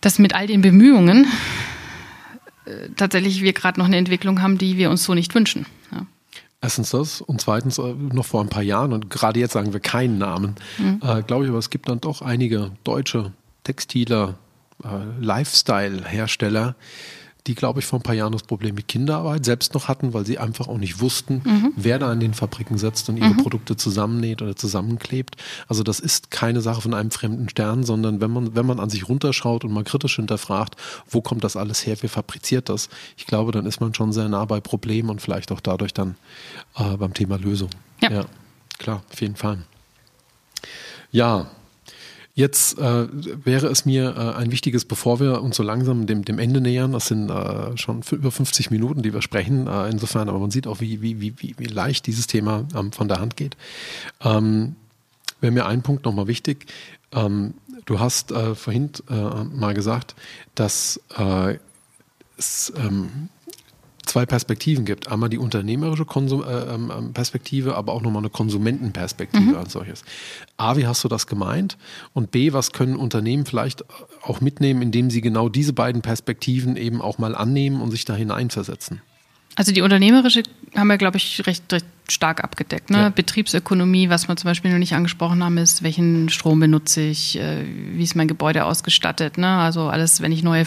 dass mit all den Bemühungen äh, tatsächlich wir gerade noch eine Entwicklung haben, die wir uns so nicht wünschen. Ja. Erstens das und zweitens äh, noch vor ein paar Jahren und gerade jetzt sagen wir keinen Namen, mhm. äh, glaube ich, aber es gibt dann doch einige deutsche Textiler, äh, Lifestyle-Hersteller, die, glaube ich, vor ein paar Jahren das Problem mit Kinderarbeit selbst noch hatten, weil sie einfach auch nicht wussten, mhm. wer da in den Fabriken sitzt und ihre mhm. Produkte zusammennäht oder zusammenklebt. Also das ist keine Sache von einem fremden Stern, sondern wenn man, wenn man an sich runterschaut und mal kritisch hinterfragt, wo kommt das alles her, wer fabriziert das, ich glaube, dann ist man schon sehr nah bei Problemen und vielleicht auch dadurch dann äh, beim Thema Lösung. Ja. ja, klar, auf jeden Fall. Ja, Jetzt äh, wäre es mir äh, ein wichtiges, bevor wir uns so langsam dem, dem Ende nähern, das sind äh, schon über 50 Minuten, die wir sprechen, äh, insofern, aber man sieht auch, wie, wie, wie, wie leicht dieses Thema ähm, von der Hand geht. Ähm, wäre mir ein Punkt nochmal wichtig. Ähm, du hast äh, vorhin äh, mal gesagt, dass es ähm, zwei Perspektiven gibt. Einmal die unternehmerische Konsum äh, ähm, ähm, Perspektive, aber auch nochmal eine Konsumentenperspektive mhm. als solches. A, wie hast du das gemeint? Und B, was können Unternehmen vielleicht auch mitnehmen, indem sie genau diese beiden Perspektiven eben auch mal annehmen und sich da hineinversetzen? Also die unternehmerische haben wir, glaube ich, recht, recht stark abgedeckt. Ne? Ja. Betriebsökonomie, was wir zum Beispiel noch nicht angesprochen haben, ist, welchen Strom benutze ich, äh, wie ist mein Gebäude ausgestattet. Ne? Also alles, wenn ich neue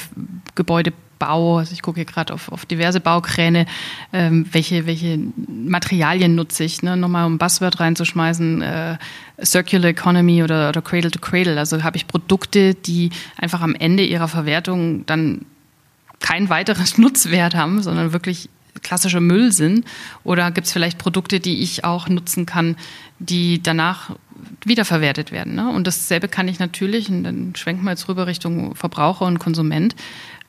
Gebäude Bau, also ich gucke hier gerade auf, auf diverse Baukräne, ähm, welche, welche Materialien nutze ich, ne? nochmal um Buzzword reinzuschmeißen, äh, Circular Economy oder, oder Cradle to Cradle, also habe ich Produkte, die einfach am Ende ihrer Verwertung dann kein weiteres Nutzwert haben, sondern wirklich klassischer Müll sind? Oder gibt es vielleicht Produkte, die ich auch nutzen kann, die danach wiederverwertet werden? Ne? Und dasselbe kann ich natürlich, und dann schwenken wir jetzt rüber Richtung Verbraucher und Konsument,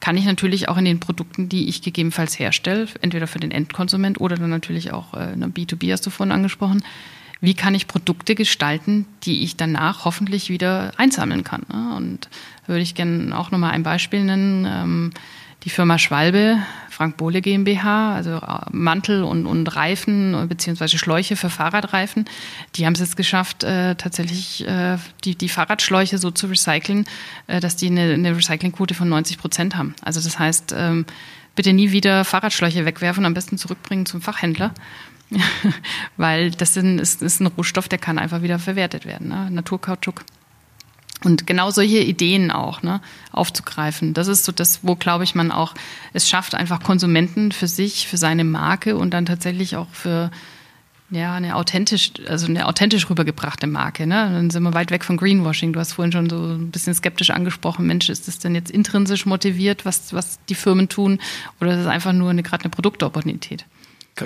kann ich natürlich auch in den Produkten, die ich gegebenenfalls herstelle, entweder für den Endkonsument oder dann natürlich auch äh, B2B hast du vorhin angesprochen, wie kann ich Produkte gestalten, die ich danach hoffentlich wieder einsammeln kann. Ne? Und würde ich gerne auch nochmal ein Beispiel nennen. Ähm, die Firma Schwalbe, Frank Bohle GmbH, also äh, Mantel und, und Reifen beziehungsweise Schläuche für Fahrradreifen, die haben es jetzt geschafft, äh, tatsächlich äh, die, die Fahrradschläuche so zu recyceln, äh, dass die eine, eine Recyclingquote von 90 Prozent haben. Also das heißt, ähm, bitte nie wieder Fahrradschläuche wegwerfen, am besten zurückbringen zum Fachhändler. Weil das ist, ist, ein Rohstoff, der kann einfach wieder verwertet werden. Ne? Naturkautschuk. Und genau solche Ideen auch ne, aufzugreifen. Das ist so das, wo, glaube ich, man auch es schafft, einfach Konsumenten für sich, für seine Marke und dann tatsächlich auch für ja, eine authentisch, also eine authentisch rübergebrachte Marke. Ne? Dann sind wir weit weg von Greenwashing. Du hast vorhin schon so ein bisschen skeptisch angesprochen. Mensch, ist das denn jetzt intrinsisch motiviert, was, was die Firmen tun? Oder ist es einfach nur eine, gerade eine Produktopportunität?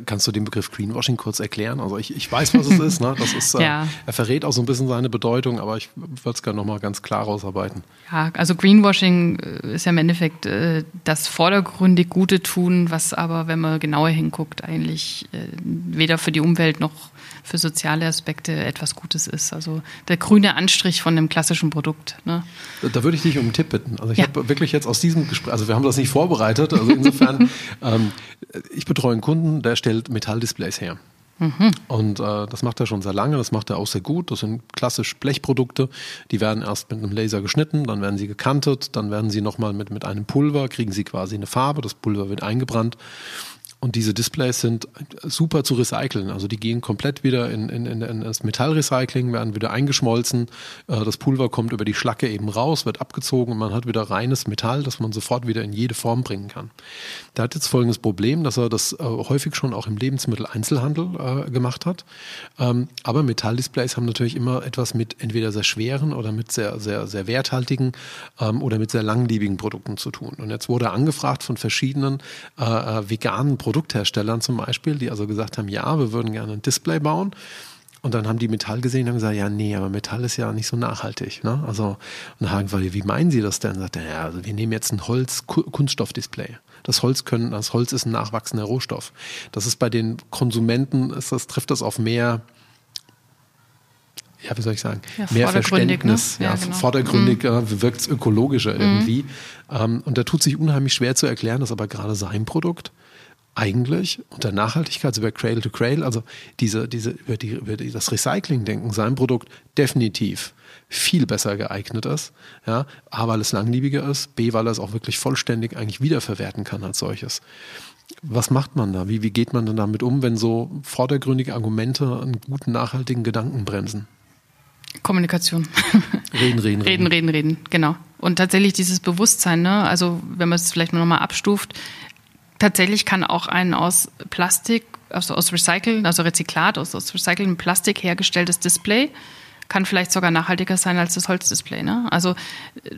Kannst du den Begriff Greenwashing kurz erklären? Also ich, ich weiß, was es ist. Ne? Das ist äh, ja. Er verrät auch so ein bisschen seine Bedeutung, aber ich würde es gerne nochmal ganz klar rausarbeiten. Ja, also Greenwashing äh, ist ja im Endeffekt äh, das vordergründig Gute tun, was aber, wenn man genauer hinguckt, eigentlich äh, weder für die Umwelt noch für soziale Aspekte etwas Gutes ist. Also der grüne Anstrich von einem klassischen Produkt. Ne? Da, würde ich dich um einen Tipp bitten. Also ich ja. habe wirklich jetzt aus diesem Gespräch, also wir haben das nicht vorbereitet, also insofern, ähm, ich betreue einen Kunden, der stellt Metalldisplays her. Mhm. Und äh, das macht er schon sehr lange, das macht er auch sehr gut. Das sind klassisch Blechprodukte, die werden erst mit einem Laser geschnitten, dann werden sie gekantet, dann werden sie nochmal mit, mit einem Pulver, kriegen sie quasi eine Farbe, das Pulver wird eingebrannt und diese Displays sind super zu recyceln. Also die gehen komplett wieder in, in, in das Metallrecycling, werden wieder eingeschmolzen. Äh, das Pulver kommt über die Schlacke eben raus, wird abgezogen und man hat wieder reines Metall, das man sofort wieder in jede Form bringen kann. Der hat jetzt folgendes Problem, dass er das äh, häufig schon auch im Lebensmitteleinzelhandel äh, gemacht hat. Ähm, aber Metalldisplays haben natürlich immer etwas mit entweder sehr schweren oder mit sehr, sehr, sehr werthaltigen ähm, oder mit sehr langlebigen Produkten zu tun. Und jetzt wurde er angefragt von verschiedenen veganen Produkten, Produktherstellern zum Beispiel, die also gesagt haben, ja, wir würden gerne ein Display bauen. Und dann haben die Metall gesehen und haben gesagt, ja, nee, aber Metall ist ja nicht so nachhaltig. Ne? Also, und dann haben wir, wie meinen Sie das denn? Sagt er, ja, also wir nehmen jetzt ein Holz-Kunststoff-Display. Das Holz können, das Holz ist ein nachwachsender Rohstoff. Das ist bei den Konsumenten, ist das, trifft das auf mehr, ja, wie soll ich sagen, ja, mehr ne? Verständnis, ne? ja, ja genau. vordergründig mhm. wirkt es ökologischer irgendwie. Mhm. Um, und da tut sich unheimlich schwer zu erklären, dass aber gerade sein Produkt eigentlich unter Nachhaltigkeit, über Cradle to Cradle, also diese, diese, über, die, über die, das Recycling-Denken, sein Produkt definitiv viel besser geeignet ist. Ja, A, weil es langlebiger ist, B, weil er es auch wirklich vollständig eigentlich wiederverwerten kann als solches. Was macht man da? Wie, wie geht man denn damit um, wenn so vordergründige Argumente einen guten, nachhaltigen Gedanken bremsen? Kommunikation. Reden, reden, reden. Reden, reden, reden, genau. Und tatsächlich dieses Bewusstsein, ne? also wenn man es vielleicht nochmal abstuft, tatsächlich kann auch ein aus Plastik, also aus Recyceln, also Rezyklat, aus, aus recyceltem Plastik hergestelltes Display kann vielleicht sogar nachhaltiger sein als das Holzdisplay. Ne? Also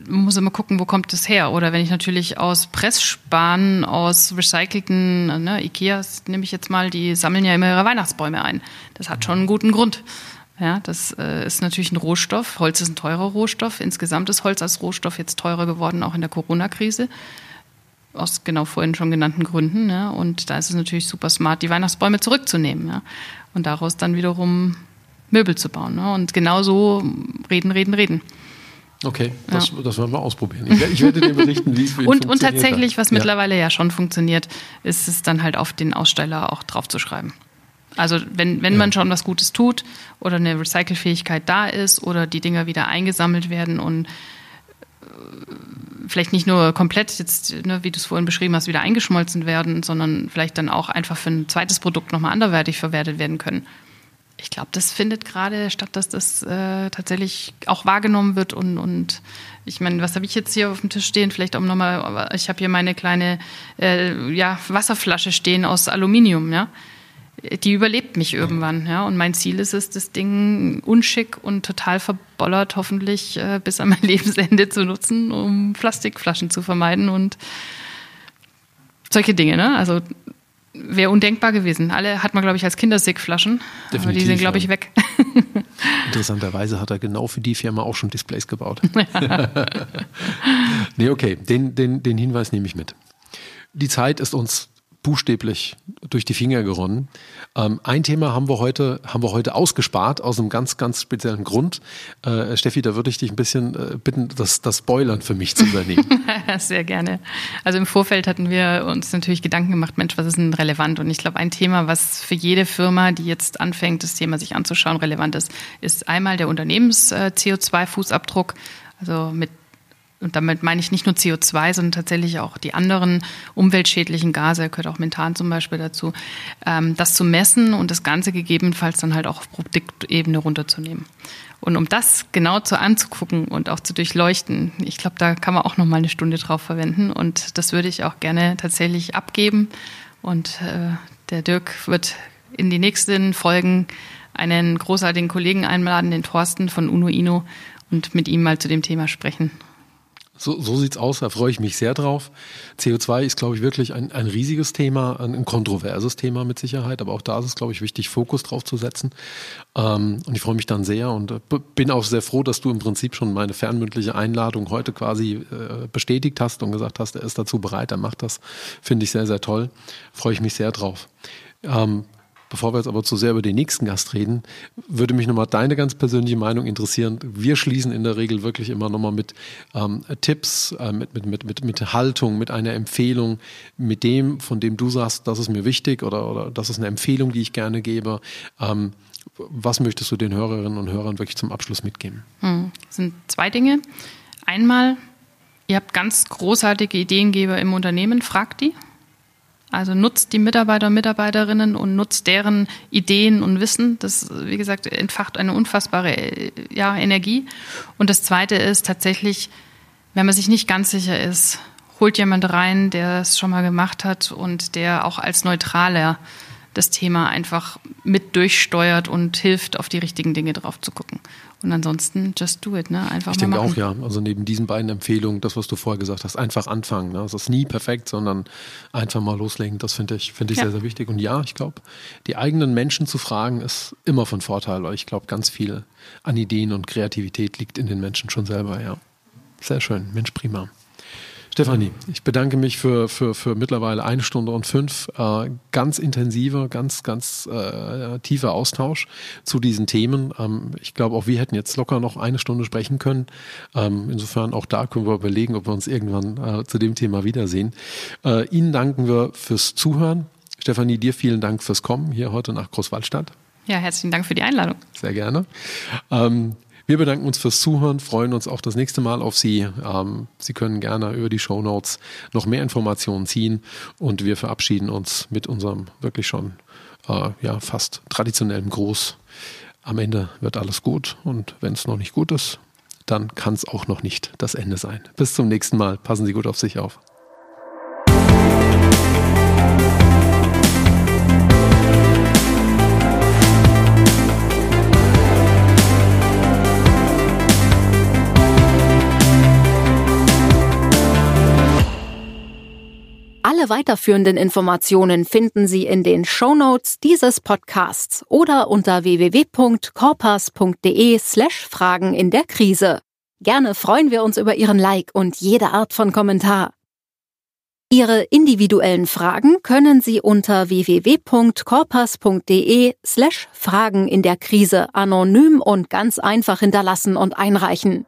man muss immer gucken, wo kommt das her. Oder wenn ich natürlich aus Pressspan, aus recycelten, ne, Ikeas nehme ich jetzt mal, die sammeln ja immer ihre Weihnachtsbäume ein. Das hat schon einen guten Grund. Ja, das äh, ist natürlich ein Rohstoff. Holz ist ein teurer Rohstoff. Insgesamt ist Holz als Rohstoff jetzt teurer geworden, auch in der Corona-Krise. Aus genau vorhin schon genannten Gründen. Ja? Und da ist es natürlich super smart, die Weihnachtsbäume zurückzunehmen. Ja? Und daraus dann wiederum Möbel zu bauen. Ne? Und genau so reden, reden, reden. Okay, das, ja. das werden wir ausprobieren. Ich, ich werde dir berichten, wie es und, und tatsächlich, was ja. mittlerweile ja schon funktioniert, ist es dann halt auf den Aussteller auch draufzuschreiben. Also wenn, wenn ja. man schon was Gutes tut oder eine Recycelfähigkeit da ist oder die Dinger wieder eingesammelt werden und vielleicht nicht nur komplett jetzt, ne, wie du es vorhin beschrieben hast, wieder eingeschmolzen werden, sondern vielleicht dann auch einfach für ein zweites Produkt nochmal anderweitig verwertet werden können ich glaube, das findet gerade statt, dass das äh, tatsächlich auch wahrgenommen wird und, und ich meine, was habe ich jetzt hier auf dem Tisch stehen? Vielleicht auch nochmal, ich habe hier meine kleine äh, ja, Wasserflasche stehen aus Aluminium, ja. Die überlebt mich irgendwann, ja. Und mein Ziel ist es, das Ding unschick und total verbollert hoffentlich äh, bis an mein Lebensende zu nutzen, um Plastikflaschen zu vermeiden und solche Dinge, ne? Also wäre undenkbar gewesen. Alle hat man, glaube ich, als Kindersickflaschen. Definitiv, aber die sind, glaube ich, weg. Interessanterweise hat er genau für die Firma auch schon Displays gebaut. nee, okay, den, den, den Hinweis nehme ich mit. Die Zeit ist uns buchstäblich durch die Finger geronnen. Ähm, ein Thema haben wir heute, haben wir heute ausgespart, aus einem ganz, ganz speziellen Grund. Äh, Steffi, da würde ich dich ein bisschen äh, bitten, das, das Spoilern für mich zu übernehmen. Sehr gerne. Also im Vorfeld hatten wir uns natürlich Gedanken gemacht, Mensch, was ist denn relevant? Und ich glaube, ein Thema, was für jede Firma, die jetzt anfängt, das Thema sich anzuschauen, relevant ist, ist einmal der Unternehmens-CO2-Fußabdruck. Äh, also mit und damit meine ich nicht nur CO2, sondern tatsächlich auch die anderen umweltschädlichen Gase, gehört auch Methan zum Beispiel dazu, ähm, das zu messen und das Ganze gegebenenfalls dann halt auch auf Produktebene runterzunehmen. Und um das genau zu anzugucken und auch zu durchleuchten, ich glaube, da kann man auch noch mal eine Stunde drauf verwenden und das würde ich auch gerne tatsächlich abgeben und äh, der Dirk wird in die nächsten Folgen einen großartigen Kollegen einladen, den Thorsten von Uno Ino und mit ihm mal zu dem Thema sprechen. So, so sieht's aus, da freue ich mich sehr drauf. CO2 ist, glaube ich, wirklich ein, ein riesiges Thema, ein, ein kontroverses Thema mit Sicherheit, aber auch da ist es, glaube ich, wichtig, Fokus drauf zu setzen. Ähm, und ich freue mich dann sehr und äh, bin auch sehr froh, dass du im Prinzip schon meine fernmündliche Einladung heute quasi äh, bestätigt hast und gesagt hast, er ist dazu bereit, er macht das. Finde ich sehr, sehr toll. Freue ich mich sehr drauf. Ähm, Bevor wir jetzt aber zu sehr über den nächsten Gast reden, würde mich nochmal deine ganz persönliche Meinung interessieren. Wir schließen in der Regel wirklich immer nochmal mit ähm, Tipps, äh, mit, mit, mit, mit, mit Haltung, mit einer Empfehlung, mit dem, von dem du sagst, das ist mir wichtig oder, oder das ist eine Empfehlung, die ich gerne gebe. Ähm, was möchtest du den Hörerinnen und Hörern wirklich zum Abschluss mitgeben? Hm. Das sind zwei Dinge. Einmal, ihr habt ganz großartige Ideengeber im Unternehmen, fragt die. Also nutzt die Mitarbeiter und Mitarbeiterinnen und nutzt deren Ideen und Wissen. Das, wie gesagt, entfacht eine unfassbare ja, Energie. Und das Zweite ist tatsächlich, wenn man sich nicht ganz sicher ist, holt jemand rein, der es schon mal gemacht hat und der auch als Neutraler das Thema einfach mit durchsteuert und hilft, auf die richtigen Dinge drauf zu gucken. Und ansonsten just do it, ne? Einfach ich denke auch, ja. Also neben diesen beiden Empfehlungen, das, was du vorher gesagt hast, einfach anfangen. Ne? Es ist nie perfekt, sondern einfach mal loslegen. Das finde ich, finde ich ja. sehr, sehr wichtig. Und ja, ich glaube, die eigenen Menschen zu fragen, ist immer von Vorteil, weil ich glaube, ganz viel an Ideen und Kreativität liegt in den Menschen schon selber, ja. Sehr schön. Mensch, prima. Stefanie, ich bedanke mich für, für, für mittlerweile eine Stunde und fünf. Äh, ganz intensiver, ganz, ganz äh, tiefer Austausch zu diesen Themen. Ähm, ich glaube, auch wir hätten jetzt locker noch eine Stunde sprechen können. Ähm, insofern auch da können wir überlegen, ob wir uns irgendwann äh, zu dem Thema wiedersehen. Äh, Ihnen danken wir fürs Zuhören. Stefanie, dir vielen Dank fürs Kommen hier heute nach Großwaldstadt. Ja, herzlichen Dank für die Einladung. Sehr gerne. Ähm, wir bedanken uns fürs Zuhören, freuen uns auch das nächste Mal auf Sie. Ähm, Sie können gerne über die Show Notes noch mehr Informationen ziehen und wir verabschieden uns mit unserem wirklich schon äh, ja, fast traditionellen Gruß. Am Ende wird alles gut und wenn es noch nicht gut ist, dann kann es auch noch nicht das Ende sein. Bis zum nächsten Mal. Passen Sie gut auf sich auf. Alle weiterführenden Informationen finden Sie in den Show Notes dieses Podcasts oder unter www.corpus.de slash Fragen in der Krise. Gerne freuen wir uns über Ihren Like und jede Art von Kommentar. Ihre individuellen Fragen können Sie unter www.corpus.de slash Fragen in der Krise anonym und ganz einfach hinterlassen und einreichen.